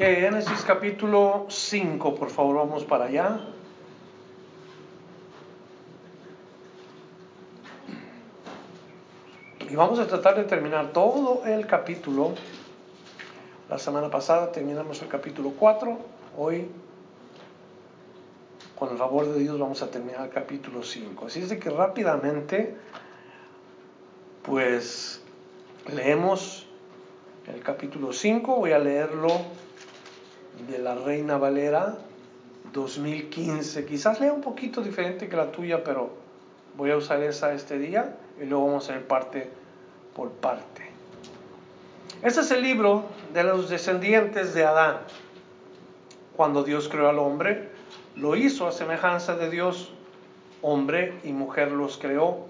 Génesis capítulo 5, por favor, vamos para allá. Y vamos a tratar de terminar todo el capítulo. La semana pasada terminamos el capítulo 4. Hoy, con el favor de Dios, vamos a terminar el capítulo 5. Así es de que rápidamente, pues, leemos el capítulo 5. Voy a leerlo de la Reina Valera 2015. Quizás lea un poquito diferente que la tuya, pero voy a usar esa este día y luego vamos a hacer parte por parte. Este es el libro de los descendientes de Adán. Cuando Dios creó al hombre, lo hizo a semejanza de Dios. Hombre y mujer los creó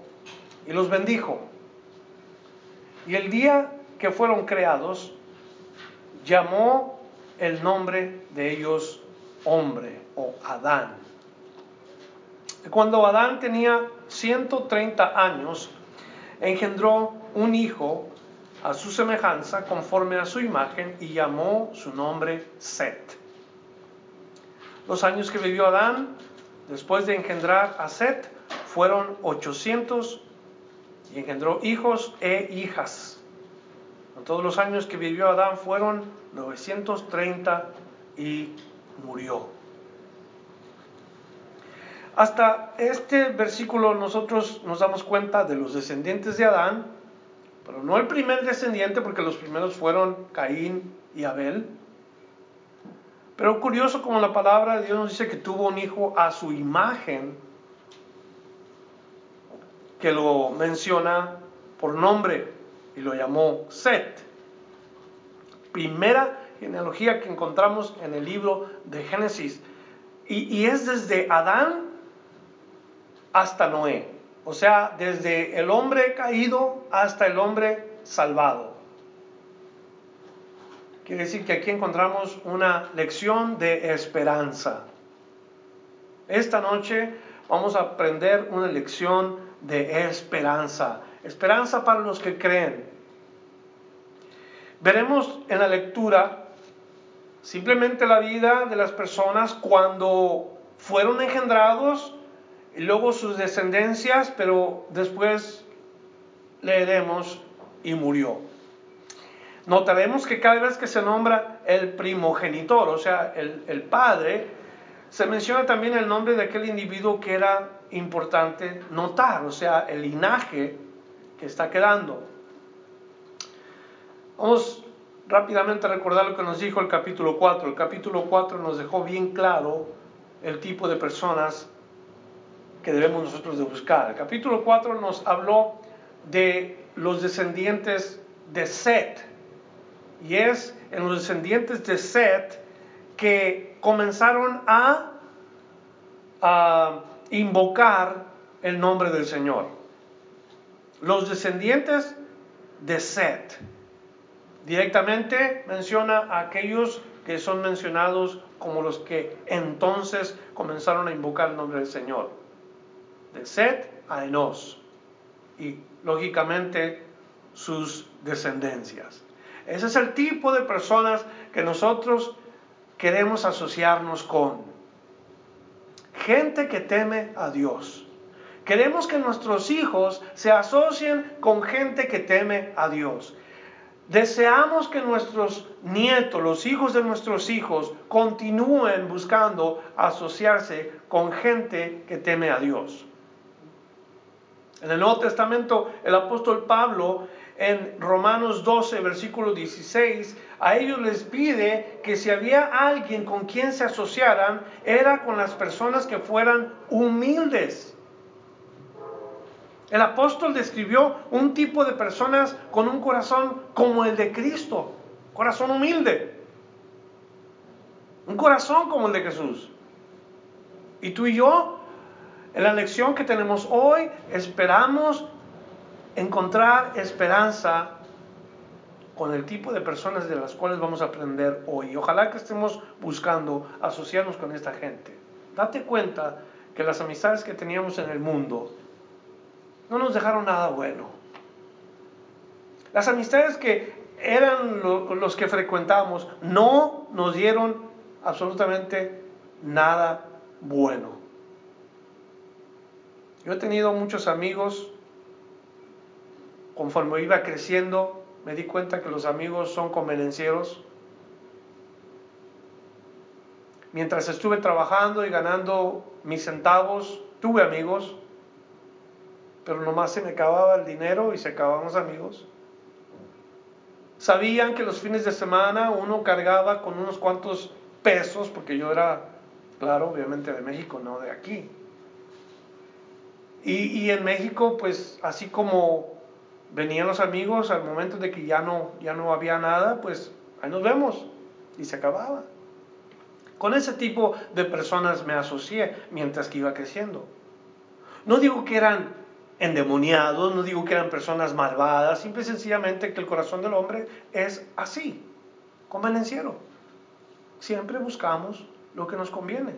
y los bendijo. Y el día que fueron creados, llamó el nombre de ellos hombre o Adán. Cuando Adán tenía 130 años, engendró un hijo a su semejanza, conforme a su imagen, y llamó su nombre Set. Los años que vivió Adán, después de engendrar a Set, fueron 800 y engendró hijos e hijas. Todos los años que vivió Adán fueron 930 y murió. Hasta este versículo nosotros nos damos cuenta de los descendientes de Adán, pero no el primer descendiente porque los primeros fueron Caín y Abel. Pero curioso como la palabra de Dios nos dice que tuvo un hijo a su imagen, que lo menciona por nombre y lo llamó Set. Primera genealogía que encontramos en el libro de Génesis. Y, es desde Adán hasta Noé. O sea, desde el hombre caído hasta el hombre salvado. Quiere decir que aquí encontramos una lección de esperanza. Esta noche vamos a aprender una lección de esperanza. Esperanza para los que creen. Veremos en la lectura simplemente la vida de las personas cuando fueron engendrados y luego sus descendencias, pero después leeremos y murió. Notaremos que cada vez que se nombra el primogenitor, o sea, el, el padre, se menciona también el nombre de aquel individuo que era importante notar, o sea, el linaje que está quedando. Vamos rápidamente a recordar lo que nos dijo el capítulo 4. El capítulo 4 nos dejó bien claro el tipo de personas que debemos nosotros de buscar. El capítulo 4 nos habló de los descendientes de Set. Y es en los descendientes de Set que comenzaron a, a invocar el nombre del Señor los descendientes de Set. Directamente menciona a aquellos que son mencionados como los que entonces comenzaron a invocar el nombre del Señor. De Set a Enos. Y lógicamente sus descendencias. Ese es el tipo de personas que nosotros queremos asociarnos con. Gente que teme a Dios. Queremos que nuestros hijos se asocien con gente que teme a Dios. Deseamos que nuestros nietos, los hijos de nuestros hijos, continúen buscando asociarse con gente que teme a Dios. En el Nuevo Testamento, el apóstol Pablo, en Romanos 12, versículo 16, a ellos les pide que si había alguien con quien se asociaran, era con las personas que fueran humildes el apóstol describió un tipo de personas con un corazón como el de Cristo, corazón humilde, un corazón como el de Jesús. Y tú y yo, en la lección que tenemos hoy, esperamos encontrar esperanza con el tipo de personas de las cuales vamos a aprender hoy. Ojalá que estemos buscando asociarnos con esta gente. Date cuenta que las amistades que teníamos en el mundo no nos dejaron nada bueno. Las amistades que eran los que frecuentábamos, no nos dieron absolutamente nada bueno. Yo he tenido muchos amigos, conforme iba creciendo, me di cuenta que los amigos son convenencieros. Mientras estuve trabajando y ganando mis centavos, tuve amigos, pero nomás se me acababa el dinero y se acababan los amigos. Sabían que los fines de semana uno cargaba con unos cuantos pesos, porque yo era, claro, obviamente de México, no de aquí. Y, en México, pues así como venían los amigos al momento de que ya no, ya no había nada, pues ahí nos vemos y se acababa. Con ese tipo de personas me asocié mientras que iba creciendo. No digo que eran endemoniados, no digo que eran personas malvadas, simple y sencillamente que el corazón del hombre es así, convenenciero. Siempre buscamos lo que nos conviene.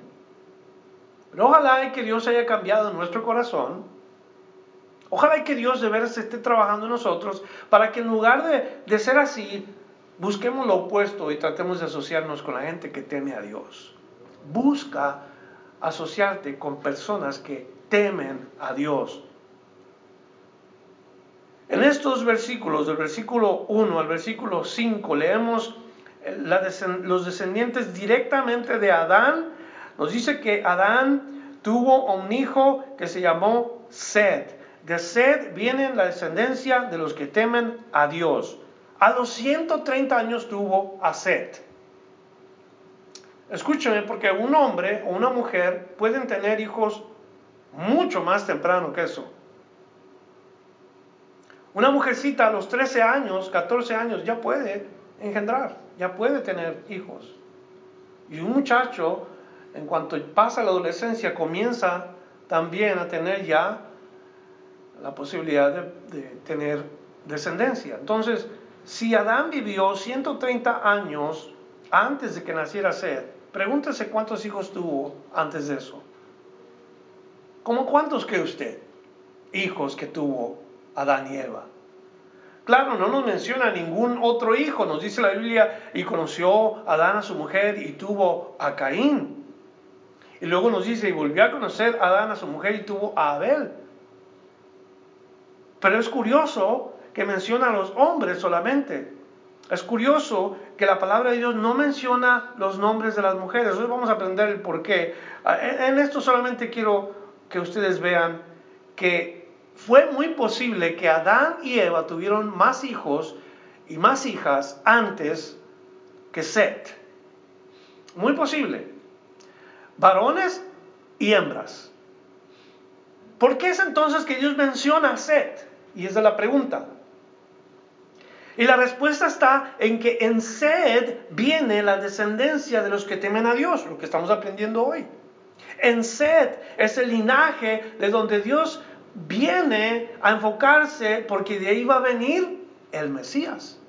Pero ojalá que Dios haya cambiado nuestro corazón. Ojalá que Dios de veras esté trabajando en nosotros para que en lugar de, de ser así, busquemos lo opuesto y tratemos de asociarnos con la gente que teme a Dios. Busca asociarte con personas que temen a Dios. En estos versículos, del versículo 1 al versículo 5, leemos los descendientes directamente de Adán. Nos dice que Adán tuvo un hijo que se llamó Sed. De Sed viene la descendencia de los que temen a Dios. A los 130 años tuvo a Sed. Escúcheme, porque un hombre o una mujer pueden tener hijos mucho más temprano que eso. Una mujercita a los 13 años, 14 años, ya puede engendrar, ya puede tener hijos. Y un muchacho, en cuanto pasa la adolescencia, comienza también a tener ya la posibilidad de, tener descendencia. Entonces, si Adán vivió 130 años antes de que naciera Seth, pregúntese cuántos hijos tuvo antes de eso. ¿Cómo cuántos cree usted? Hijos que tuvo Adán y Eva. Claro, no nos menciona ningún otro hijo, nos dice la Biblia, y conoció Adán a su mujer y tuvo a Caín. Y luego nos dice, y volvió a conocer a Adán a su mujer y tuvo a Abel. Pero es curioso que menciona a los hombres solamente. Es curioso que la palabra de Dios no menciona los nombres de las mujeres. Hoy vamos a aprender el por qué. En esto solamente quiero que ustedes vean que fue muy posible que Adán y Eva tuvieron más hijos y más hijas antes que Set. Muy posible. Varones y hembras. ¿Por qué es entonces que Dios menciona a Set? Y es de la pregunta. Y la respuesta está en que en Sed viene la descendencia de los que temen a Dios, lo que estamos aprendiendo hoy. En Sed es el linaje de donde Dios viene a enfocarse porque de ahí va a venir el Mesías,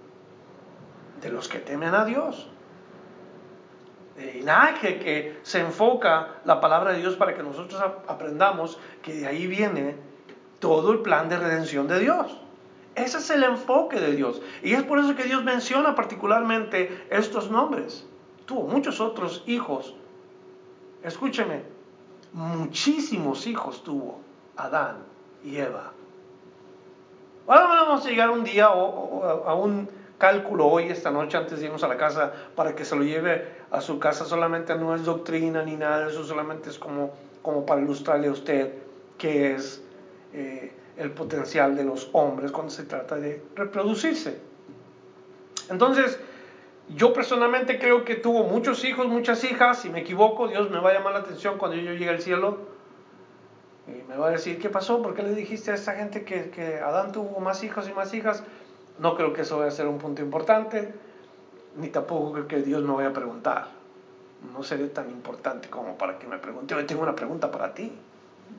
de los que temen a Dios. El linaje que se enfoca la palabra de Dios para que nosotros aprendamos que de ahí viene todo el plan de redención de Dios. Ese es el enfoque de Dios. Y es por eso que Dios menciona particularmente estos nombres. Tuvo muchos otros hijos. Escúcheme, muchísimos hijos tuvo Adán y Eva. Ahora vamos a llegar un día o, a un cálculo hoy, esta noche, antes de irnos a la casa, para que se lo lleve a su casa. Solamente no es doctrina ni nada eso, solamente es como, como para ilustrarle a usted qué es eh, el potencial de los hombres cuando se trata de reproducirse. Entonces, yo personalmente creo que tuvo muchos hijos, muchas hijas. Si me equivoco, Dios me va a llamar la atención cuando yo llegue al cielo y me va a decir, ¿qué pasó? ¿Por qué le dijiste a esta gente que, Adán tuvo más hijos y más hijas? No creo que eso vaya a ser un punto importante, ni tampoco creo que Dios me vaya a preguntar. No seré tan importante como para que me pregunte, hoy tengo una pregunta para ti,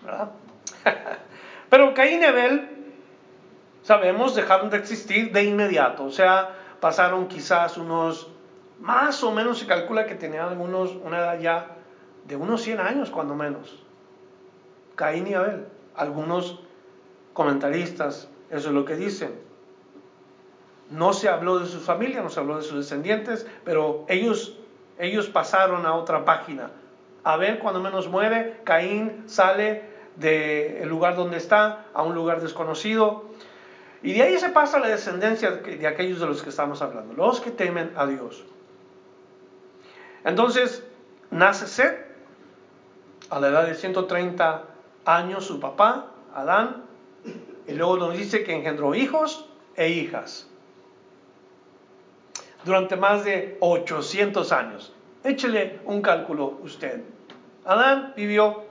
¿verdad? Pero Caín y Abel, sabemos, dejaron de existir de inmediato, o sea, pasaron quizás unos, más o menos se calcula que tenían algunos, una edad ya de unos 100 años, cuando menos. Caín y Abel. Algunos comentaristas, eso es lo que dicen. No se habló de su familia, no se habló de sus descendientes, pero ellos, ellos pasaron a otra página. A ver, cuando menos muere, Caín sale del lugar donde está a un lugar desconocido. Y de ahí se pasa la descendencia de aquellos de los que estamos hablando, los que temen a Dios. Entonces, nace Seth, a la edad de 130 años su papá, Adán, y luego nos dice que engendró hijos e hijas durante más de 800 años. Échele un cálculo usted. Adán vivió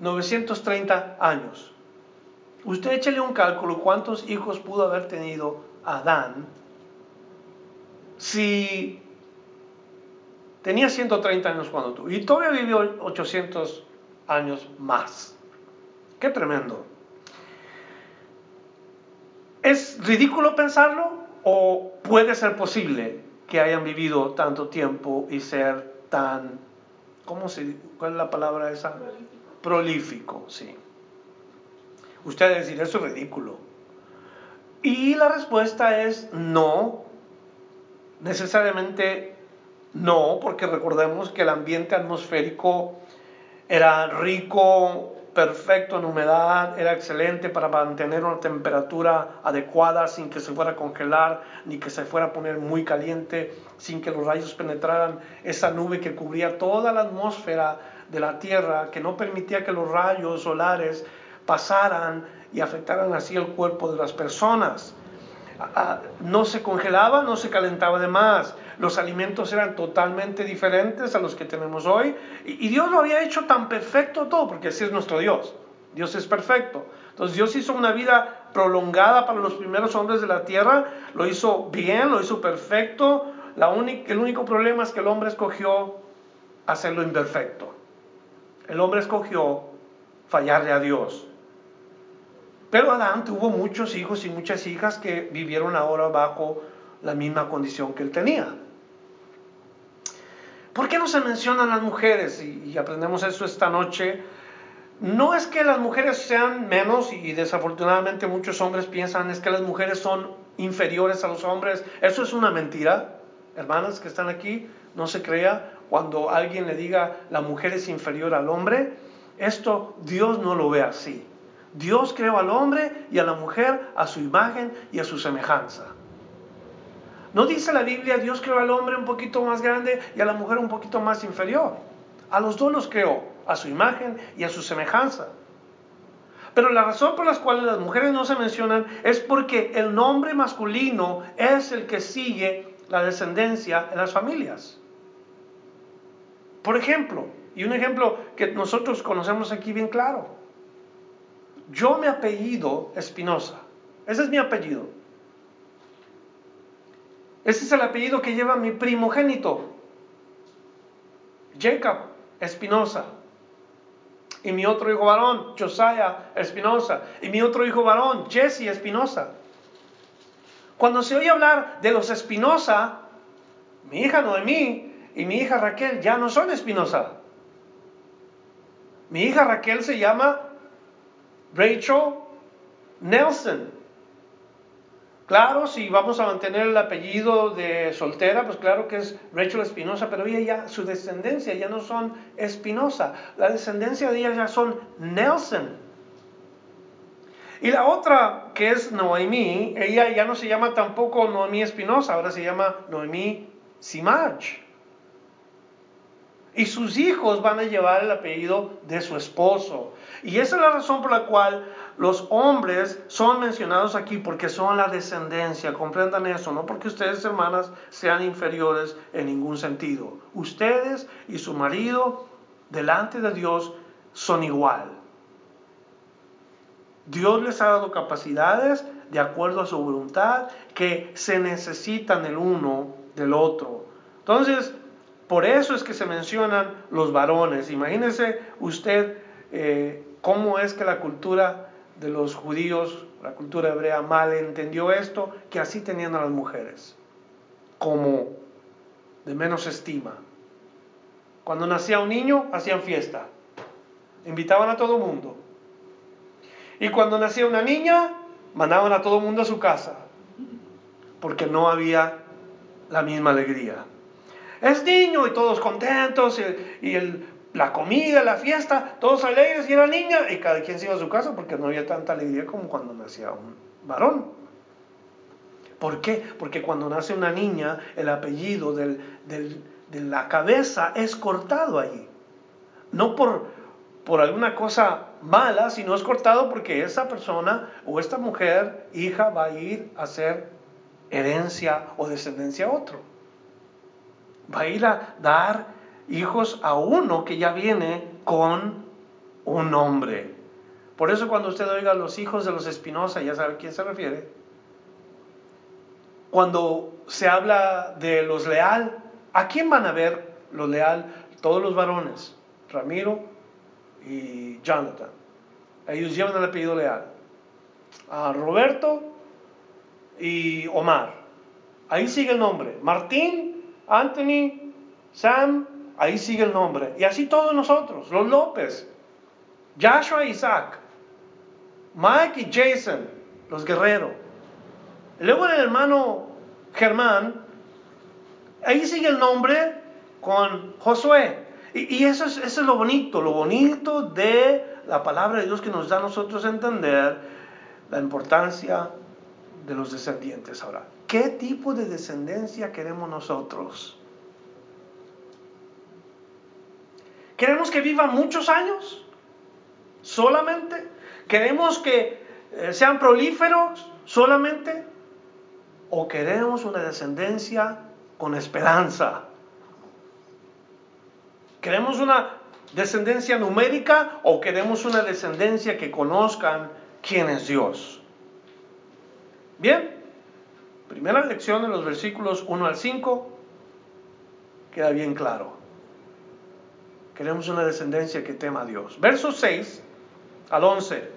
930 años. Usted échele un cálculo cuántos hijos pudo haber tenido Adán si tenía 130 años cuando tuvo y todavía vivió 800 años más. Qué tremendo. ¿Es ridículo pensarlo o puede ser posible que hayan vivido tanto tiempo y ser tan, ¿cómo se, cuál es la palabra esa? Prolífico, sí. Usted decir, eso es ridículo. Y la respuesta es no, necesariamente no, porque recordemos que el ambiente atmosférico era rico perfecto en humedad, era excelente para mantener una temperatura adecuada sin que se fuera a congelar ni que se fuera a poner muy caliente, sin que los rayos penetraran esa nube que cubría toda la atmósfera de la Tierra, que no permitía que los rayos solares pasaran y afectaran así el cuerpo de las personas. No se congelaba, no se calentaba de más los alimentos eran totalmente diferentes a los que tenemos hoy. Y, Dios lo había hecho tan perfecto todo, porque así es nuestro Dios. Dios es perfecto. Entonces Dios hizo una vida prolongada para los primeros hombres de la tierra, lo hizo bien, lo hizo perfecto. El único problema es que el hombre escogió hacerlo imperfecto. El hombre escogió fallarle a Dios. Pero Adán tuvo muchos hijos y muchas hijas que vivieron ahora bajo la misma condición que él tenía. ¿Por qué no se mencionan las mujeres? Y, aprendemos eso esta noche. No es que las mujeres sean menos y desafortunadamente muchos hombres piensan es que las mujeres son inferiores a los hombres. Eso es una mentira. Hermanas que están aquí, no se crea cuando alguien le diga la mujer es inferior al hombre. Esto Dios no lo ve así. Dios creó al hombre y a la mujer a su imagen y a su semejanza. ¿No dice la Biblia, Dios creó al hombre un poquito más grande y a la mujer un poquito más inferior? A los dos los creó, a su imagen y a su semejanza. Pero la razón por la cual las mujeres no se mencionan es porque el nombre masculino es el que sigue la descendencia en las familias. Por ejemplo, y un ejemplo que nosotros conocemos aquí bien claro. Yo me apellido Espinosa. Ese es mi apellido. Ese es el apellido que lleva mi primogénito, Jacob Espinosa. Y mi otro hijo varón, Josiah Espinosa. Y mi otro hijo varón, Jesse Espinosa. Cuando se oye hablar de los Espinosa, mi hija Noemí y mi hija Raquel ya no son Espinosa. Mi hija Raquel se llama Rachel Nelson. Claro, si vamos a mantener el apellido de soltera, pues claro que es Rachel Espinosa, pero ella ya, su descendencia ya no son Espinosa, la descendencia de ella ya son Nelson. Y la otra, que es Noemí, ella ya no se llama tampoco Noemí Espinosa, ahora se llama Noemí Simaj. Y sus hijos van a llevar el apellido de su esposo. Y esa es la razón por la cual los hombres son mencionados aquí, porque son la descendencia. Comprendan eso, no porque ustedes, hermanas, sean inferiores en ningún sentido. Ustedes y su marido, delante de Dios, son igual. Dios les ha dado capacidades de acuerdo a su voluntad que se necesitan el uno del otro. Entonces, por eso es que se mencionan los varones. Imagínese usted eh, cómo es que la cultura de los judíos, la cultura hebrea, mal entendió esto, que así tenían a las mujeres, como de menos estima. Cuando nacía un niño, hacían fiesta, invitaban a todo mundo. Y cuando nacía una niña, mandaban a todo mundo a su casa. porque no había la misma alegría. Es niño y todos contentos y, la comida, la fiesta, todos alegres y era niña y cada quien se iba a su casa porque no había tanta alegría como cuando nacía un varón. ¿Por qué? Porque cuando nace una niña el apellido de la cabeza es cortado allí. No por, por alguna cosa mala, sino es cortado porque esa persona o esta mujer, hija, va a ir a ser herencia o descendencia a otro. Va a ir a dar hijos a uno que ya viene con un nombre. Por eso cuando usted oiga los hijos de los Espinosa, ya sabe a quién se refiere. Cuando se habla de los leal, ¿a quién van a ver los leal? Todos los varones, Ramiro y Jonathan. Ellos llevan el apellido leal. A Roberto y Omar. Ahí sigue el nombre. Martín, Anthony, Sam, ahí sigue el nombre. Y así todos nosotros, los López, Joshua Isaac, Mike y Jason, los guerreros. Luego el hermano Germán, ahí sigue el nombre con Josué. Y, eso, es, eso es lo bonito, lo bonito de la palabra de Dios que nos da a nosotros entender la importancia de los descendientes. Ahora, ¿qué tipo de descendencia queremos nosotros? ¿Queremos que vivan muchos años? ¿Solamente? ¿Queremos que eh, sean prolíferos solamente? ¿O queremos una descendencia con esperanza? ¿Queremos una descendencia numérica o queremos una descendencia que conozcan quién es Dios? Bien, primera lección en los versículos 1 al 5 queda bien claro. Queremos una descendencia que tema a Dios. Versos 6 al 11.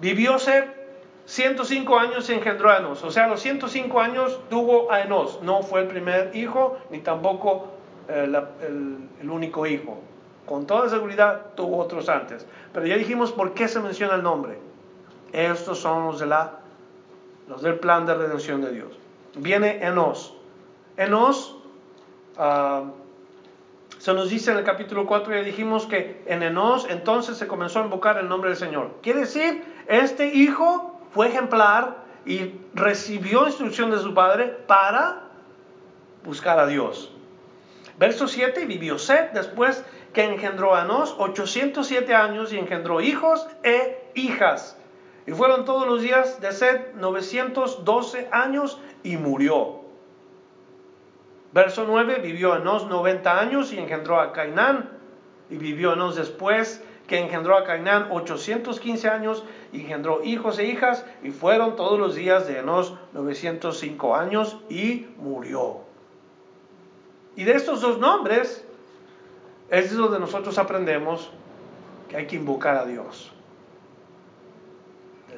Vivió ser 105 años engendró a Enos. O sea, a los 105 años tuvo a Enos. No fue el primer hijo, ni tampoco eh, el, único hijo. Con toda seguridad tuvo otros antes. Pero ya dijimos por qué se menciona el nombre. Estos son los, de la, los del plan de redención de Dios. Viene Enos. Enos, ah, se nos dice en el capítulo 4, ya dijimos que en Enos entonces se comenzó a invocar el nombre del Señor. Quiere decir, este hijo fue ejemplar y recibió instrucción de su padre para buscar a Dios. Verso 7, vivió Seth después que engendró a Nos 807 años y engendró hijos e hijas. Y fueron todos los días de Seth 912 años y murió. Verso 9, vivió Enos 90 años y engendró a Cainán. Y vivió Enos después que engendró a Cainán 815 años y engendró hijos e hijas. Y fueron todos los días de Enos 905 años y murió. Y de estos dos nombres es donde nosotros aprendemos que hay que invocar a Dios.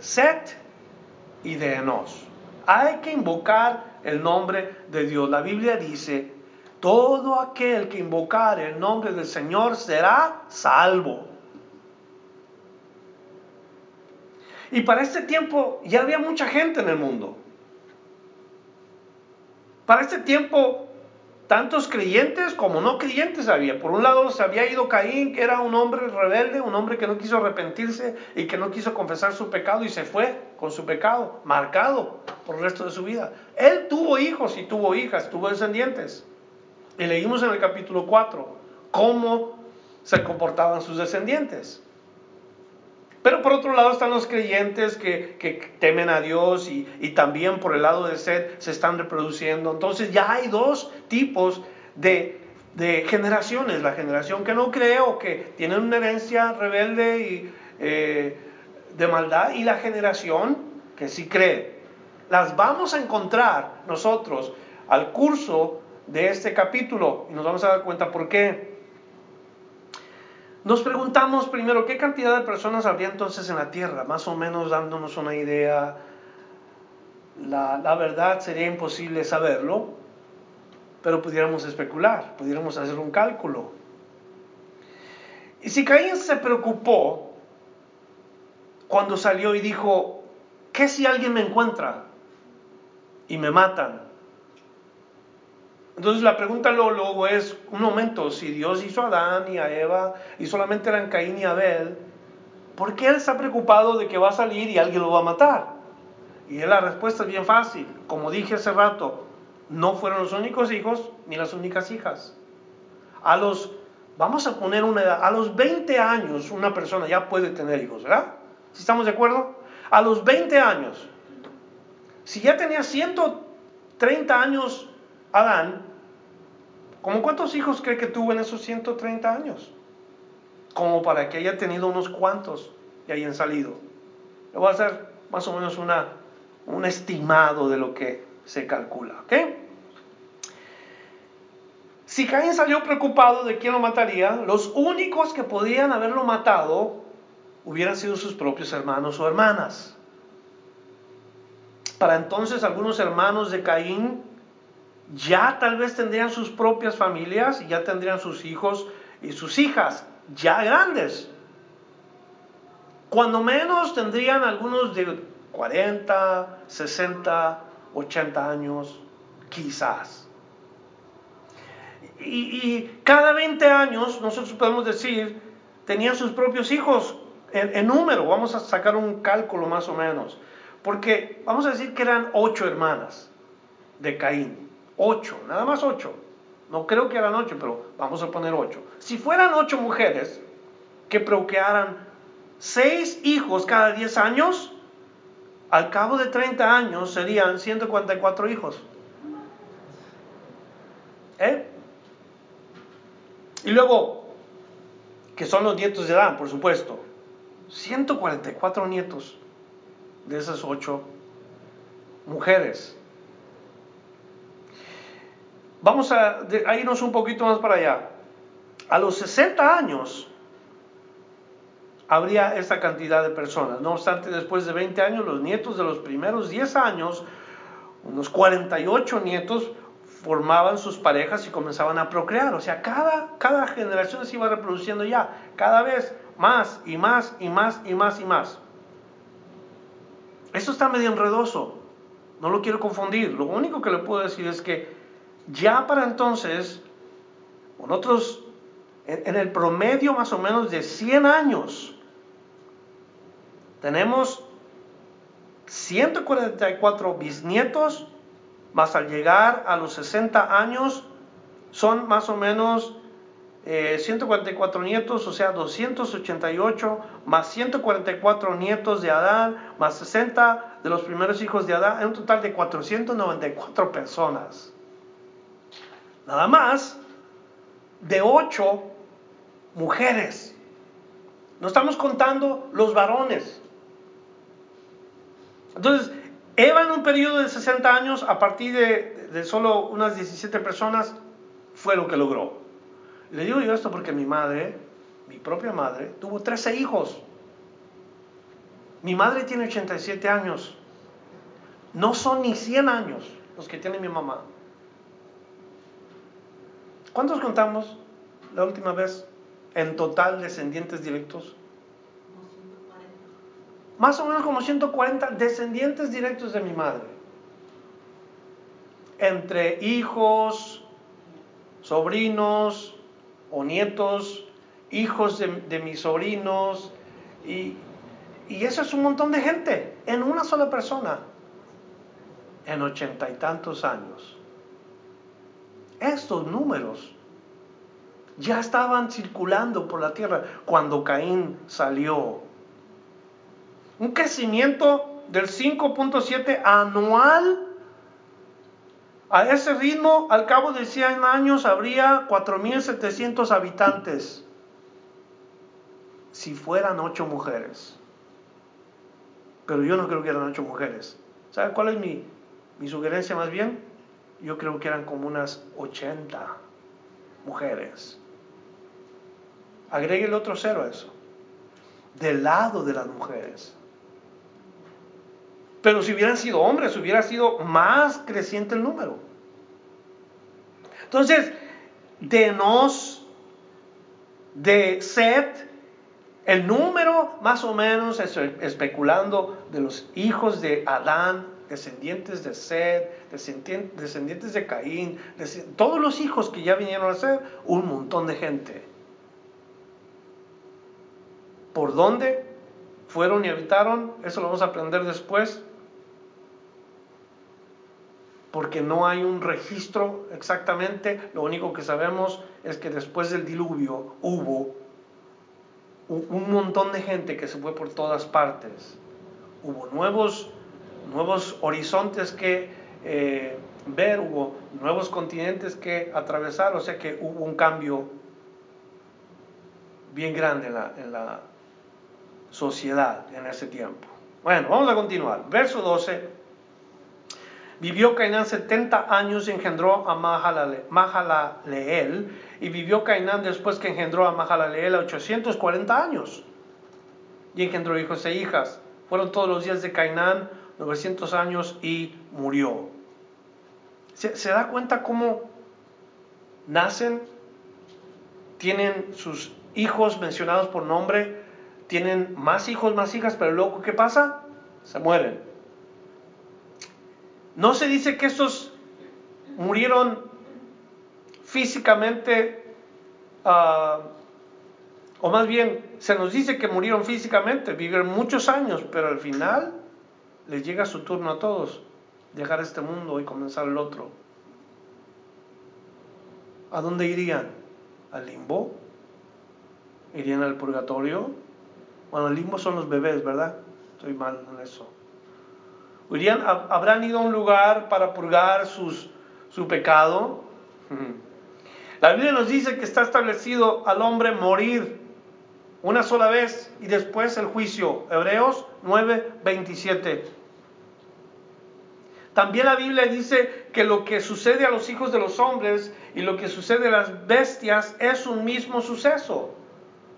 Set y de Enos. Hay que invocar el nombre de Dios. La Biblia dice, todo aquel que invocar el nombre del Señor será salvo. Y para este tiempo ya había mucha gente en el mundo. Para este tiempo tantos creyentes como no creyentes había. Por un lado se había ido Caín, que era un hombre rebelde, un hombre que no quiso arrepentirse y que no quiso confesar su pecado y se fue con su pecado, marcado por el resto de su vida. Él tuvo hijos y tuvo hijas, tuvo descendientes. Y leímos en el capítulo 4 cómo se comportaban sus descendientes. Pero por otro lado están los creyentes que, temen a Dios y, también por el lado de sed se están reproduciendo. Entonces ya hay dos tipos de, generaciones. La generación que no cree o que tiene una herencia rebelde y eh, de maldad y la generación que sí cree. Las vamos a encontrar nosotros al curso de este capítulo y nos vamos a dar cuenta por qué. Nos preguntamos primero qué cantidad de personas habría entonces en la tierra, más o menos dándonos una idea. La, verdad sería imposible saberlo, pero pudiéramos especular, pudiéramos hacer un cálculo. Y si Caín se preocupó cuando salió y dijo, ¿qué si alguien me encuentra? y me matan. Entonces la pregunta luego es, un momento, si Dios hizo a Adán y a Eva y solamente eran Caín y Abel, ¿por qué Él está preocupado de que va a salir y alguien lo va a matar? Y la respuesta es bien fácil. Como dije hace rato, no fueron los únicos hijos ni las únicas hijas. A los, vamos a poner una edad, a los 20 años una persona ya puede tener hijos, ¿verdad? ¿Si estamos de acuerdo? A los 20 años, si ya tenía 130 años Adán, ¿Cómo cuántos hijos cree que tuvo en esos 130 años? Como para que haya tenido unos cuantos y hayan salido. Le voy a hacer más o menos una, un estimado de lo que se calcula. ¿ok? Si Caín salió preocupado de quién lo mataría, los únicos que podían haberlo matado hubieran sido sus propios hermanos o hermanas. Para entonces algunos hermanos de Caín ya tal vez tendrían sus propias familias y ya tendrían sus hijos y sus hijas ya grandes. Cuando menos tendrían algunos de 40, 60, 80 años, quizás. Y, cada 20 años, nosotros podemos decir, tenían sus propios hijos en, en, número. Vamos a sacar un cálculo más o menos. Porque vamos a decir que eran ocho hermanas de Caín. Ocho, nada más ocho. No creo que eran ocho, pero vamos a poner ocho. Si fueran ocho mujeres que procrearan seis hijos cada diez años, al cabo de 30 años serían 144 hijos. ¿Eh? Y luego, que son los nietos de Adán, por supuesto, 144 nietos de esas ocho mujeres. Vamos a, irnos un poquito más para allá. A los 60 años habría esta cantidad de personas. No obstante, después de 20 años, los nietos de los primeros 10 años, unos 48 nietos, formaban sus parejas y comenzaban a procrear. O sea, cada, cada generación se iba reproduciendo ya, cada vez más y más y más y más y más. Esto está medio enredoso, no lo quiero confundir. Lo único que le puedo decir es que ya para entonces, nosotros en, el promedio más o menos de 100 años, tenemos 144 bisnietos, más al llegar a los 60 años, son más o menos 144 eh, nietos, o sea, 288, más 144 nietos de Adán, más 60 de los primeros hijos de Adán, en un total de 494 personas nada más de ocho mujeres. No estamos contando los varones. Entonces, Eva en un periodo de 60 años, a partir de, solo unas 17 personas, fue lo que logró. Le digo yo esto porque mi madre, mi propia madre, tuvo 13 hijos. Mi madre tiene 87 años. No son ni 100 años los que tiene mi mamá. ¿Cuántos contamos la última vez en total descendientes directos? Más o menos como 140 descendientes directos de mi madre. Entre hijos, sobrinos o nietos, hijos de, mis sobrinos. Y, y eso es un montón de gente en una sola persona. En ochenta y tantos años estos números ya estaban circulando por la tierra cuando Caín salió. Un crecimiento del 5.7 anual. A ese ritmo, al cabo de 100 años, habría 4.700 habitantes. Si fueran ocho mujeres. Pero yo no creo que eran ocho mujeres. ¿Sabe cuál es mi, mi sugerencia más bien? Yo creo que eran como unas 80 mujeres. Agregue el otro cero a eso. Del lado de las mujeres. Pero si hubieran sido hombres, hubiera sido más creciente el número. Entonces, de nos, de Set, el número más o menos, especulando, de los hijos de Adán descendientes de Sed, descendientes de Caín, todos los hijos que ya vinieron a ser, un montón de gente. ¿Por dónde fueron y habitaron? Eso lo vamos a aprender después. Porque no hay un registro exactamente. Lo único que sabemos es que después del diluvio hubo un montón de gente que se fue por todas partes. Hubo nuevos, nuevos horizontes que eh, ver, hubo nuevos continentes que atravesar, o sea que hubo un cambio bien grande en la, sociedad en ese tiempo. Bueno, vamos a continuar. Verso 12. Vivió Cainán 70 años y engendró a Mahalaleel. Y vivió Cainán después que engendró a Mahalaleel a 840 años. Y engendró hijos e hijas. Fueron todos los días de Cainán 900 años y murió. ¿Se, ¿Se, da cuenta cómo nacen? Tienen sus hijos mencionados por nombre tienen más hijos, más hijas, pero luego ¿qué pasa? Se mueren. No se dice que estos murieron físicamente, uh, o más bien se nos dice que murieron físicamente, vivieron muchos años, pero al final les llega su turno a todos, dejar este mundo y comenzar el otro. ¿A dónde irían? ¿Al limbo? ¿Irían al purgatorio? Bueno, el limbo son los bebés, ¿verdad? Estoy mal en eso. ¿Irían, ¿Habrán ido a un lugar para purgar sus, su pecado? La Biblia nos dice que está establecido al hombre morir una sola vez y después el juicio. Hebreos 9, 27. También la Biblia dice que lo que sucede a los hijos de los hombres y lo que sucede a las bestias es un mismo suceso.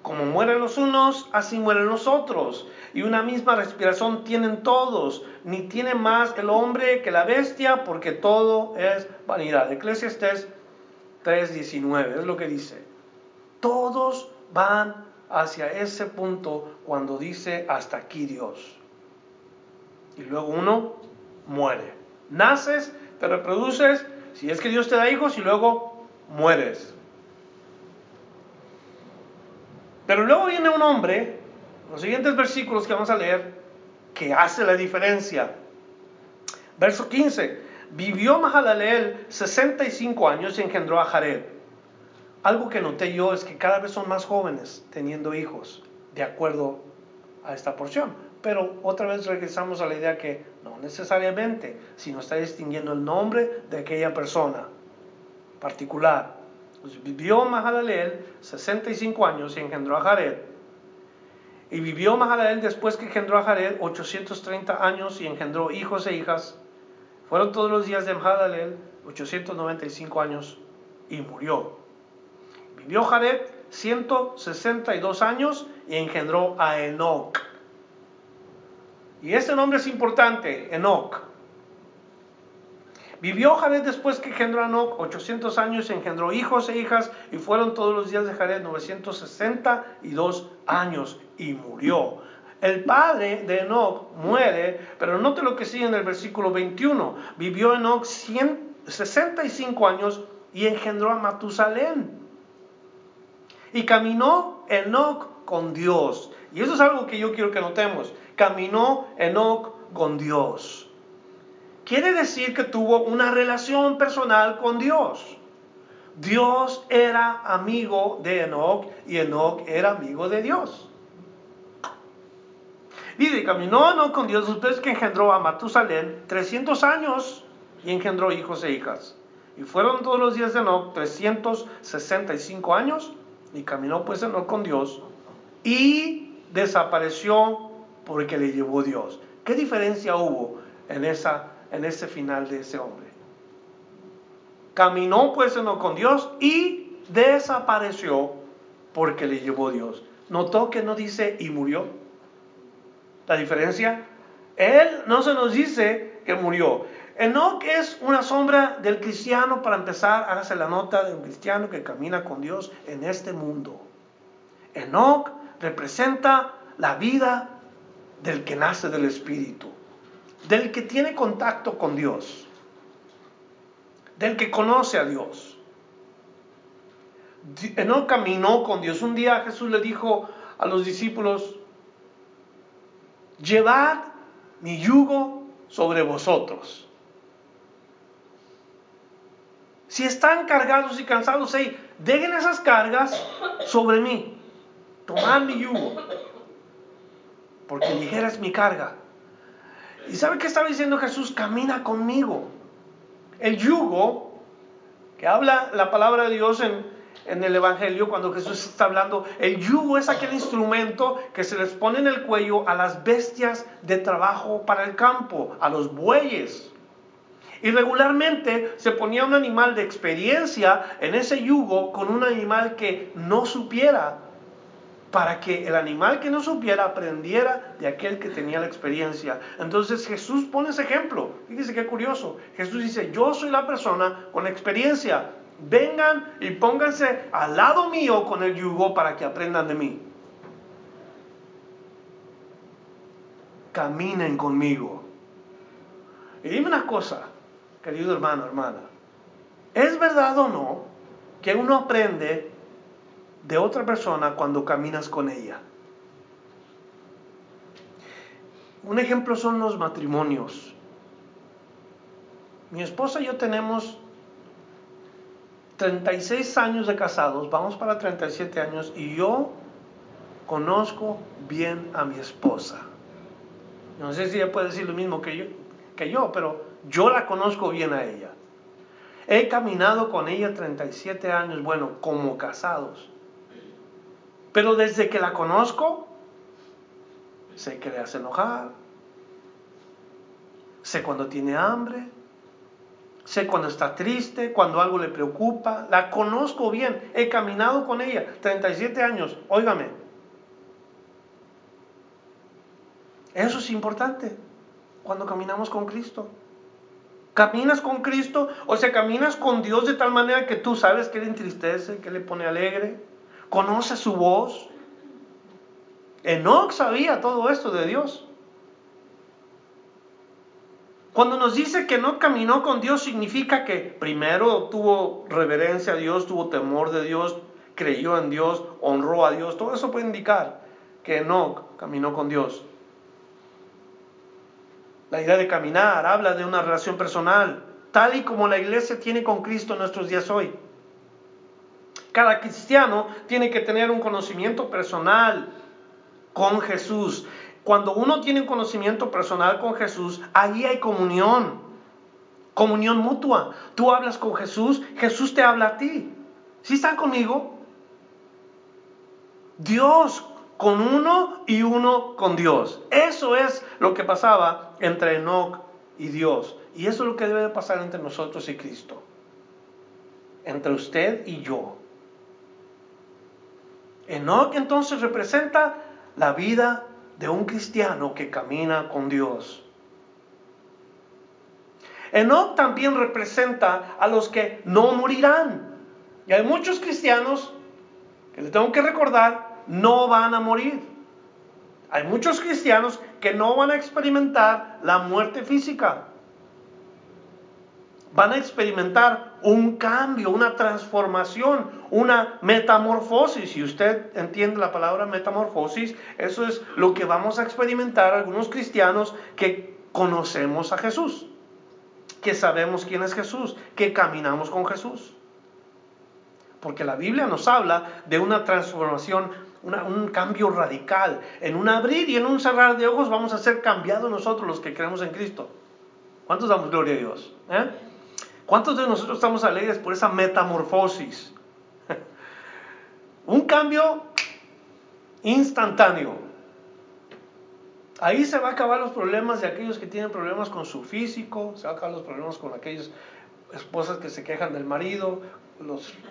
Como mueren los unos, así mueren los otros. Y una misma respiración tienen todos. Ni tiene más el hombre que la bestia, porque todo es vanidad. Eclesiastes 3:19 es lo que dice. Todos van hacia ese punto cuando dice hasta aquí Dios. Y luego uno muere. Naces, te reproduces, si es que Dios te da hijos, y luego mueres. Pero luego viene un hombre, los siguientes versículos que vamos a leer, que hace la diferencia. Verso 15. Vivió Mahalaleel 65 años y engendró a Jared. Algo que noté yo es que cada vez son más jóvenes teniendo hijos, de acuerdo a esta porción. Pero otra vez regresamos a la idea que no necesariamente, sino está distinguiendo el nombre de aquella persona particular. Pues vivió Mahalaleel 65 años y engendró a Jared. Y vivió Mahalaleel después que engendró a Jared 830 años y engendró hijos e hijas. Fueron todos los días de Mahalaleel 895 años y murió. Vivió Jared 162 años y engendró a Enoch. Y este nombre es importante, Enoch. Vivió Jared después que engendró a Enoch 800 años, engendró hijos e hijas, y fueron todos los días de Jared 962 años, y murió. El padre de Enoch muere, pero note lo que sigue en el versículo 21. Vivió Enoch 65 años y engendró a Matusalén. Y caminó Enoch con Dios. Y eso es algo que yo quiero que notemos. Caminó Enoch con Dios quiere decir que tuvo una relación personal con Dios. Dios era amigo de Enoch y Enoch era amigo de Dios. Dice, caminó Enoch con Dios después que engendró a Matusalén 300 años y engendró hijos e hijas. Y fueron todos los días de Enoch 365 años y caminó pues Enoch con Dios y desapareció porque le llevó Dios. ¿Qué diferencia hubo en esa en ese final de ese hombre. Caminó pues con Dios y desapareció porque le llevó Dios. ¿Notó que no dice y murió? La diferencia, él no se nos dice que murió. Enoch es una sombra del cristiano, para empezar, hágase la nota de un cristiano que camina con Dios en este mundo. Enoch representa la vida del que nace del Espíritu. del que tiene contacto con Dios, del que conoce a Dios. No caminó con Dios. Un día Jesús le dijo a los discípulos, llevad mi yugo sobre vosotros. Si están cargados y cansados, dejen esas cargas sobre mí. Tomad mi yugo, porque ligera es mi carga. ¿Y sabe qué estaba diciendo Jesús? Camina conmigo. El yugo, que habla la palabra de Dios en, en el Evangelio, cuando Jesús está hablando, el yugo es aquel instrumento que se les pone en el cuello a las bestias de trabajo para el campo, a los bueyes. Y regularmente se ponía un animal de experiencia en ese yugo con un animal que no supiera, para que el animal que no supiera aprendiera de aquel que tenía la experiencia. Entonces Jesús pone ese ejemplo. Fíjese qué curioso. Jesús dice, yo soy la persona con experiencia. Vengan y pónganse al lado mío con el yugo para que aprendan de mí. Caminen conmigo. Y dime una cosa, querido hermano, hermana. ¿Es verdad o no que uno aprende de otra persona cuando caminas con ella? Un ejemplo son los matrimonios. Mi esposa y yo tenemos 36 años de casados, vamos para 37 años y yo conozco bien a mi esposa. No sé si ella puede decir lo mismo que yo, que yo, pero yo la conozco bien a ella. He caminado con ella 37 años, bueno, como casados. Pero desde que la conozco, sé que le hace enojar, sé cuando tiene hambre, Sé cuando está triste, cuando algo le preocupa. La conozco bien. He caminado con ella 37 años. Óigame. Eso es importante cuando caminamos con Cristo. Caminas con Cristo, o sea, caminas con Dios de tal manera que tú sabes que le entristece, que le pone alegre, conoce su voz. Enoch sabía todo esto de Dios. Cuando nos dice que no caminó con Dios, significa que primero tuvo reverencia a Dios, tuvo temor de Dios, creyó en Dios, honró a Dios. Todo eso puede indicar que no caminó con Dios. La idea de caminar habla de una relación personal, tal y como la iglesia tiene con Cristo en nuestros días hoy. Cada cristiano tiene que tener un conocimiento personal con Jesús. Cuando uno tiene un conocimiento personal con Jesús, allí hay comunión, comunión mutua. Tú hablas con Jesús, Jesús te habla a ti. ¿Sí están conmigo? Dios con uno y uno con Dios. Eso es lo que pasaba entre Enoch y Dios. Y eso es lo que debe pasar entre nosotros y Cristo. Entre usted y yo. Enoch entonces representa la vida de un cristiano que camina con Dios. Enoch también representa a los que no morirán. Y hay muchos cristianos que le tengo que recordar, no van a morir. Hay muchos cristianos que no van a experimentar la muerte física van a experimentar un cambio, una transformación, una metamorfosis. Si usted entiende la palabra metamorfosis, eso es lo que vamos a experimentar algunos cristianos que conocemos a Jesús, que sabemos quién es Jesús, que caminamos con Jesús. Porque la Biblia nos habla de una transformación, un cambio radical. En un abrir y en un cerrar de ojos vamos a ser cambiados nosotros los que creemos en Cristo. ¿Cuántos damos gloria a Dios? ¿Eh? ¿Cuántos de nosotros estamos alegres por esa metamorfosis? Un cambio instantáneo. Ahí se va a acabar los problemas de aquellos que tienen problemas con su físico, se va a acabar los problemas con aquellas esposas que se quejan del marido.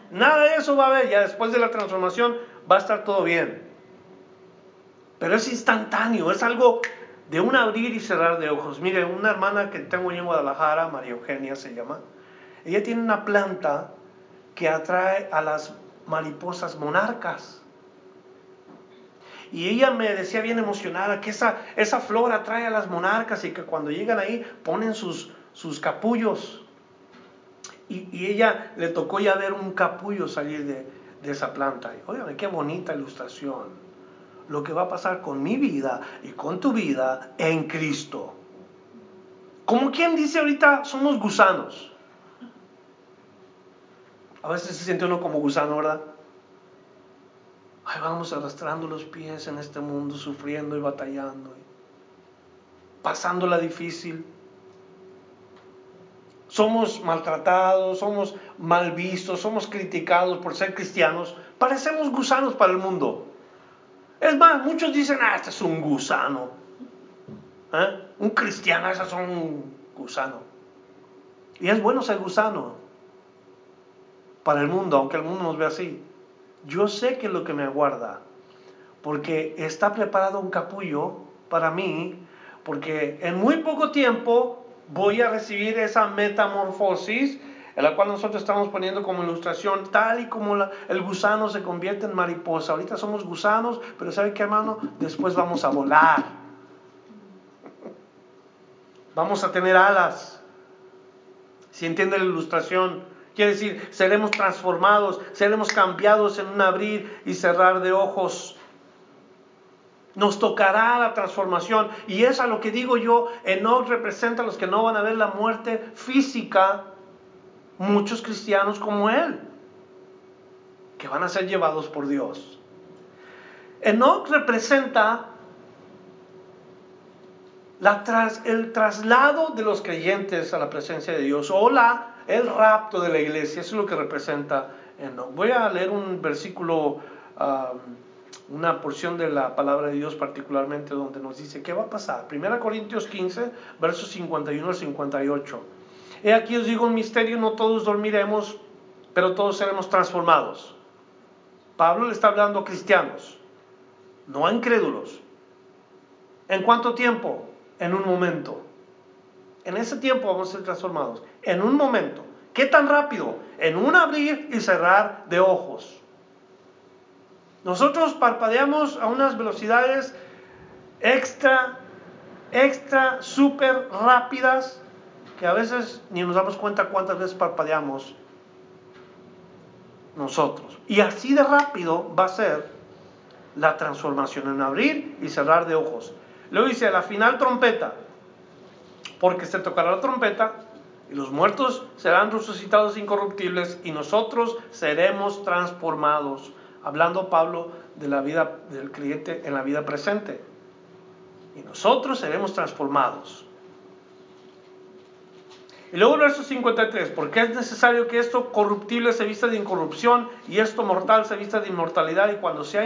Nada de eso va a haber, ya después de la transformación va a estar todo bien. Pero es instantáneo, es algo de un abrir y cerrar de ojos. Mire, una hermana que tengo en Guadalajara, María Eugenia se llama, ella tiene una planta que atrae a las mariposas monarcas. y ella me decía bien emocionada que esa, esa flor atrae a las monarcas y que cuando llegan ahí ponen sus, sus capullos. Y, y ella le tocó ya ver un capullo salir de, de esa planta. Oigan, qué bonita ilustración. Lo que va a pasar con mi vida y con tu vida en Cristo. Como quien dice ahorita, somos gusanos. A veces se siente uno como gusano, ¿verdad? Ahí vamos arrastrando los pies en este mundo, sufriendo y batallando, pasándola difícil. Somos maltratados, somos mal vistos, somos criticados por ser cristianos. Parecemos gusanos para el mundo. Es más, muchos dicen, ah, este es un gusano. ¿Eh? Un cristiano, esos son un gusano. Y es bueno ser gusano para el mundo, aunque el mundo nos ve así. Yo sé que es lo que me aguarda, porque está preparado un capullo para mí, porque en muy poco tiempo voy a recibir esa metamorfosis, en la cual nosotros estamos poniendo como ilustración, tal y como el gusano se convierte en mariposa. Ahorita somos gusanos, pero ¿sabe qué hermano? Después vamos a volar. Vamos a tener alas. Si entiende la ilustración, Quiere decir, seremos transformados, seremos cambiados en un abrir y cerrar de ojos. Nos tocará la transformación. Y es a lo que digo yo, Enoch representa a los que no van a ver la muerte física, muchos cristianos como él, que van a ser llevados por Dios. Enoch representa el traslado de los creyentes a la presencia de Dios o la el rapto de la iglesia, eso es lo que representa. Voy a leer un versículo, una porción de la palabra de Dios particularmente donde nos dice qué va a pasar. 1 Corintios 15, versos 51 al 58. He aquí os digo un misterio, no todos dormiremos, pero todos seremos transformados. Pablo le está hablando a cristianos, no a incrédulos. ¿En cuánto tiempo? En un momento. En ese tiempo vamos a ser transformados. En un momento. ¿Qué tan rápido? En un abrir y cerrar de ojos. Nosotros parpadeamos a unas velocidades extra, extra, súper rápidas que a veces ni nos damos cuenta cuántas veces parpadeamos nosotros. Y así de rápido va a ser la transformación en abrir y cerrar de ojos. Luego dice, la final trompeta porque se tocará la trompeta y los muertos serán resucitados incorruptibles y nosotros seremos transformados. Hablando Pablo de la vida del creyente en la vida presente. Y nosotros seremos transformados. Y luego el verso 53, porque es necesario que esto corruptible se vista de incorrupción y esto mortal se vista de inmortalidad y cuando sea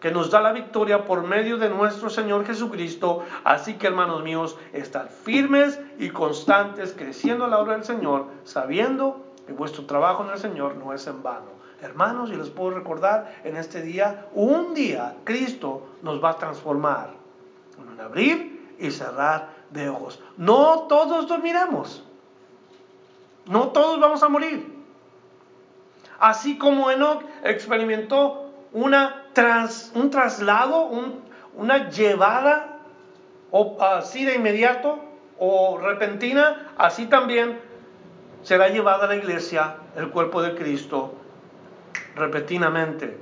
que nos da la victoria por medio de nuestro Señor Jesucristo. Así que, hermanos míos, estar firmes y constantes, creciendo a la obra del Señor, sabiendo que vuestro trabajo en el Señor no es en vano. Hermanos, y les puedo recordar en este día, un día Cristo nos va a transformar en un abrir y cerrar de ojos. No todos dormiremos. No todos vamos a morir. Así como Enoch experimentó una un traslado, una llevada o así de inmediato o repentina, así también será llevada a la iglesia el cuerpo de Cristo repentinamente.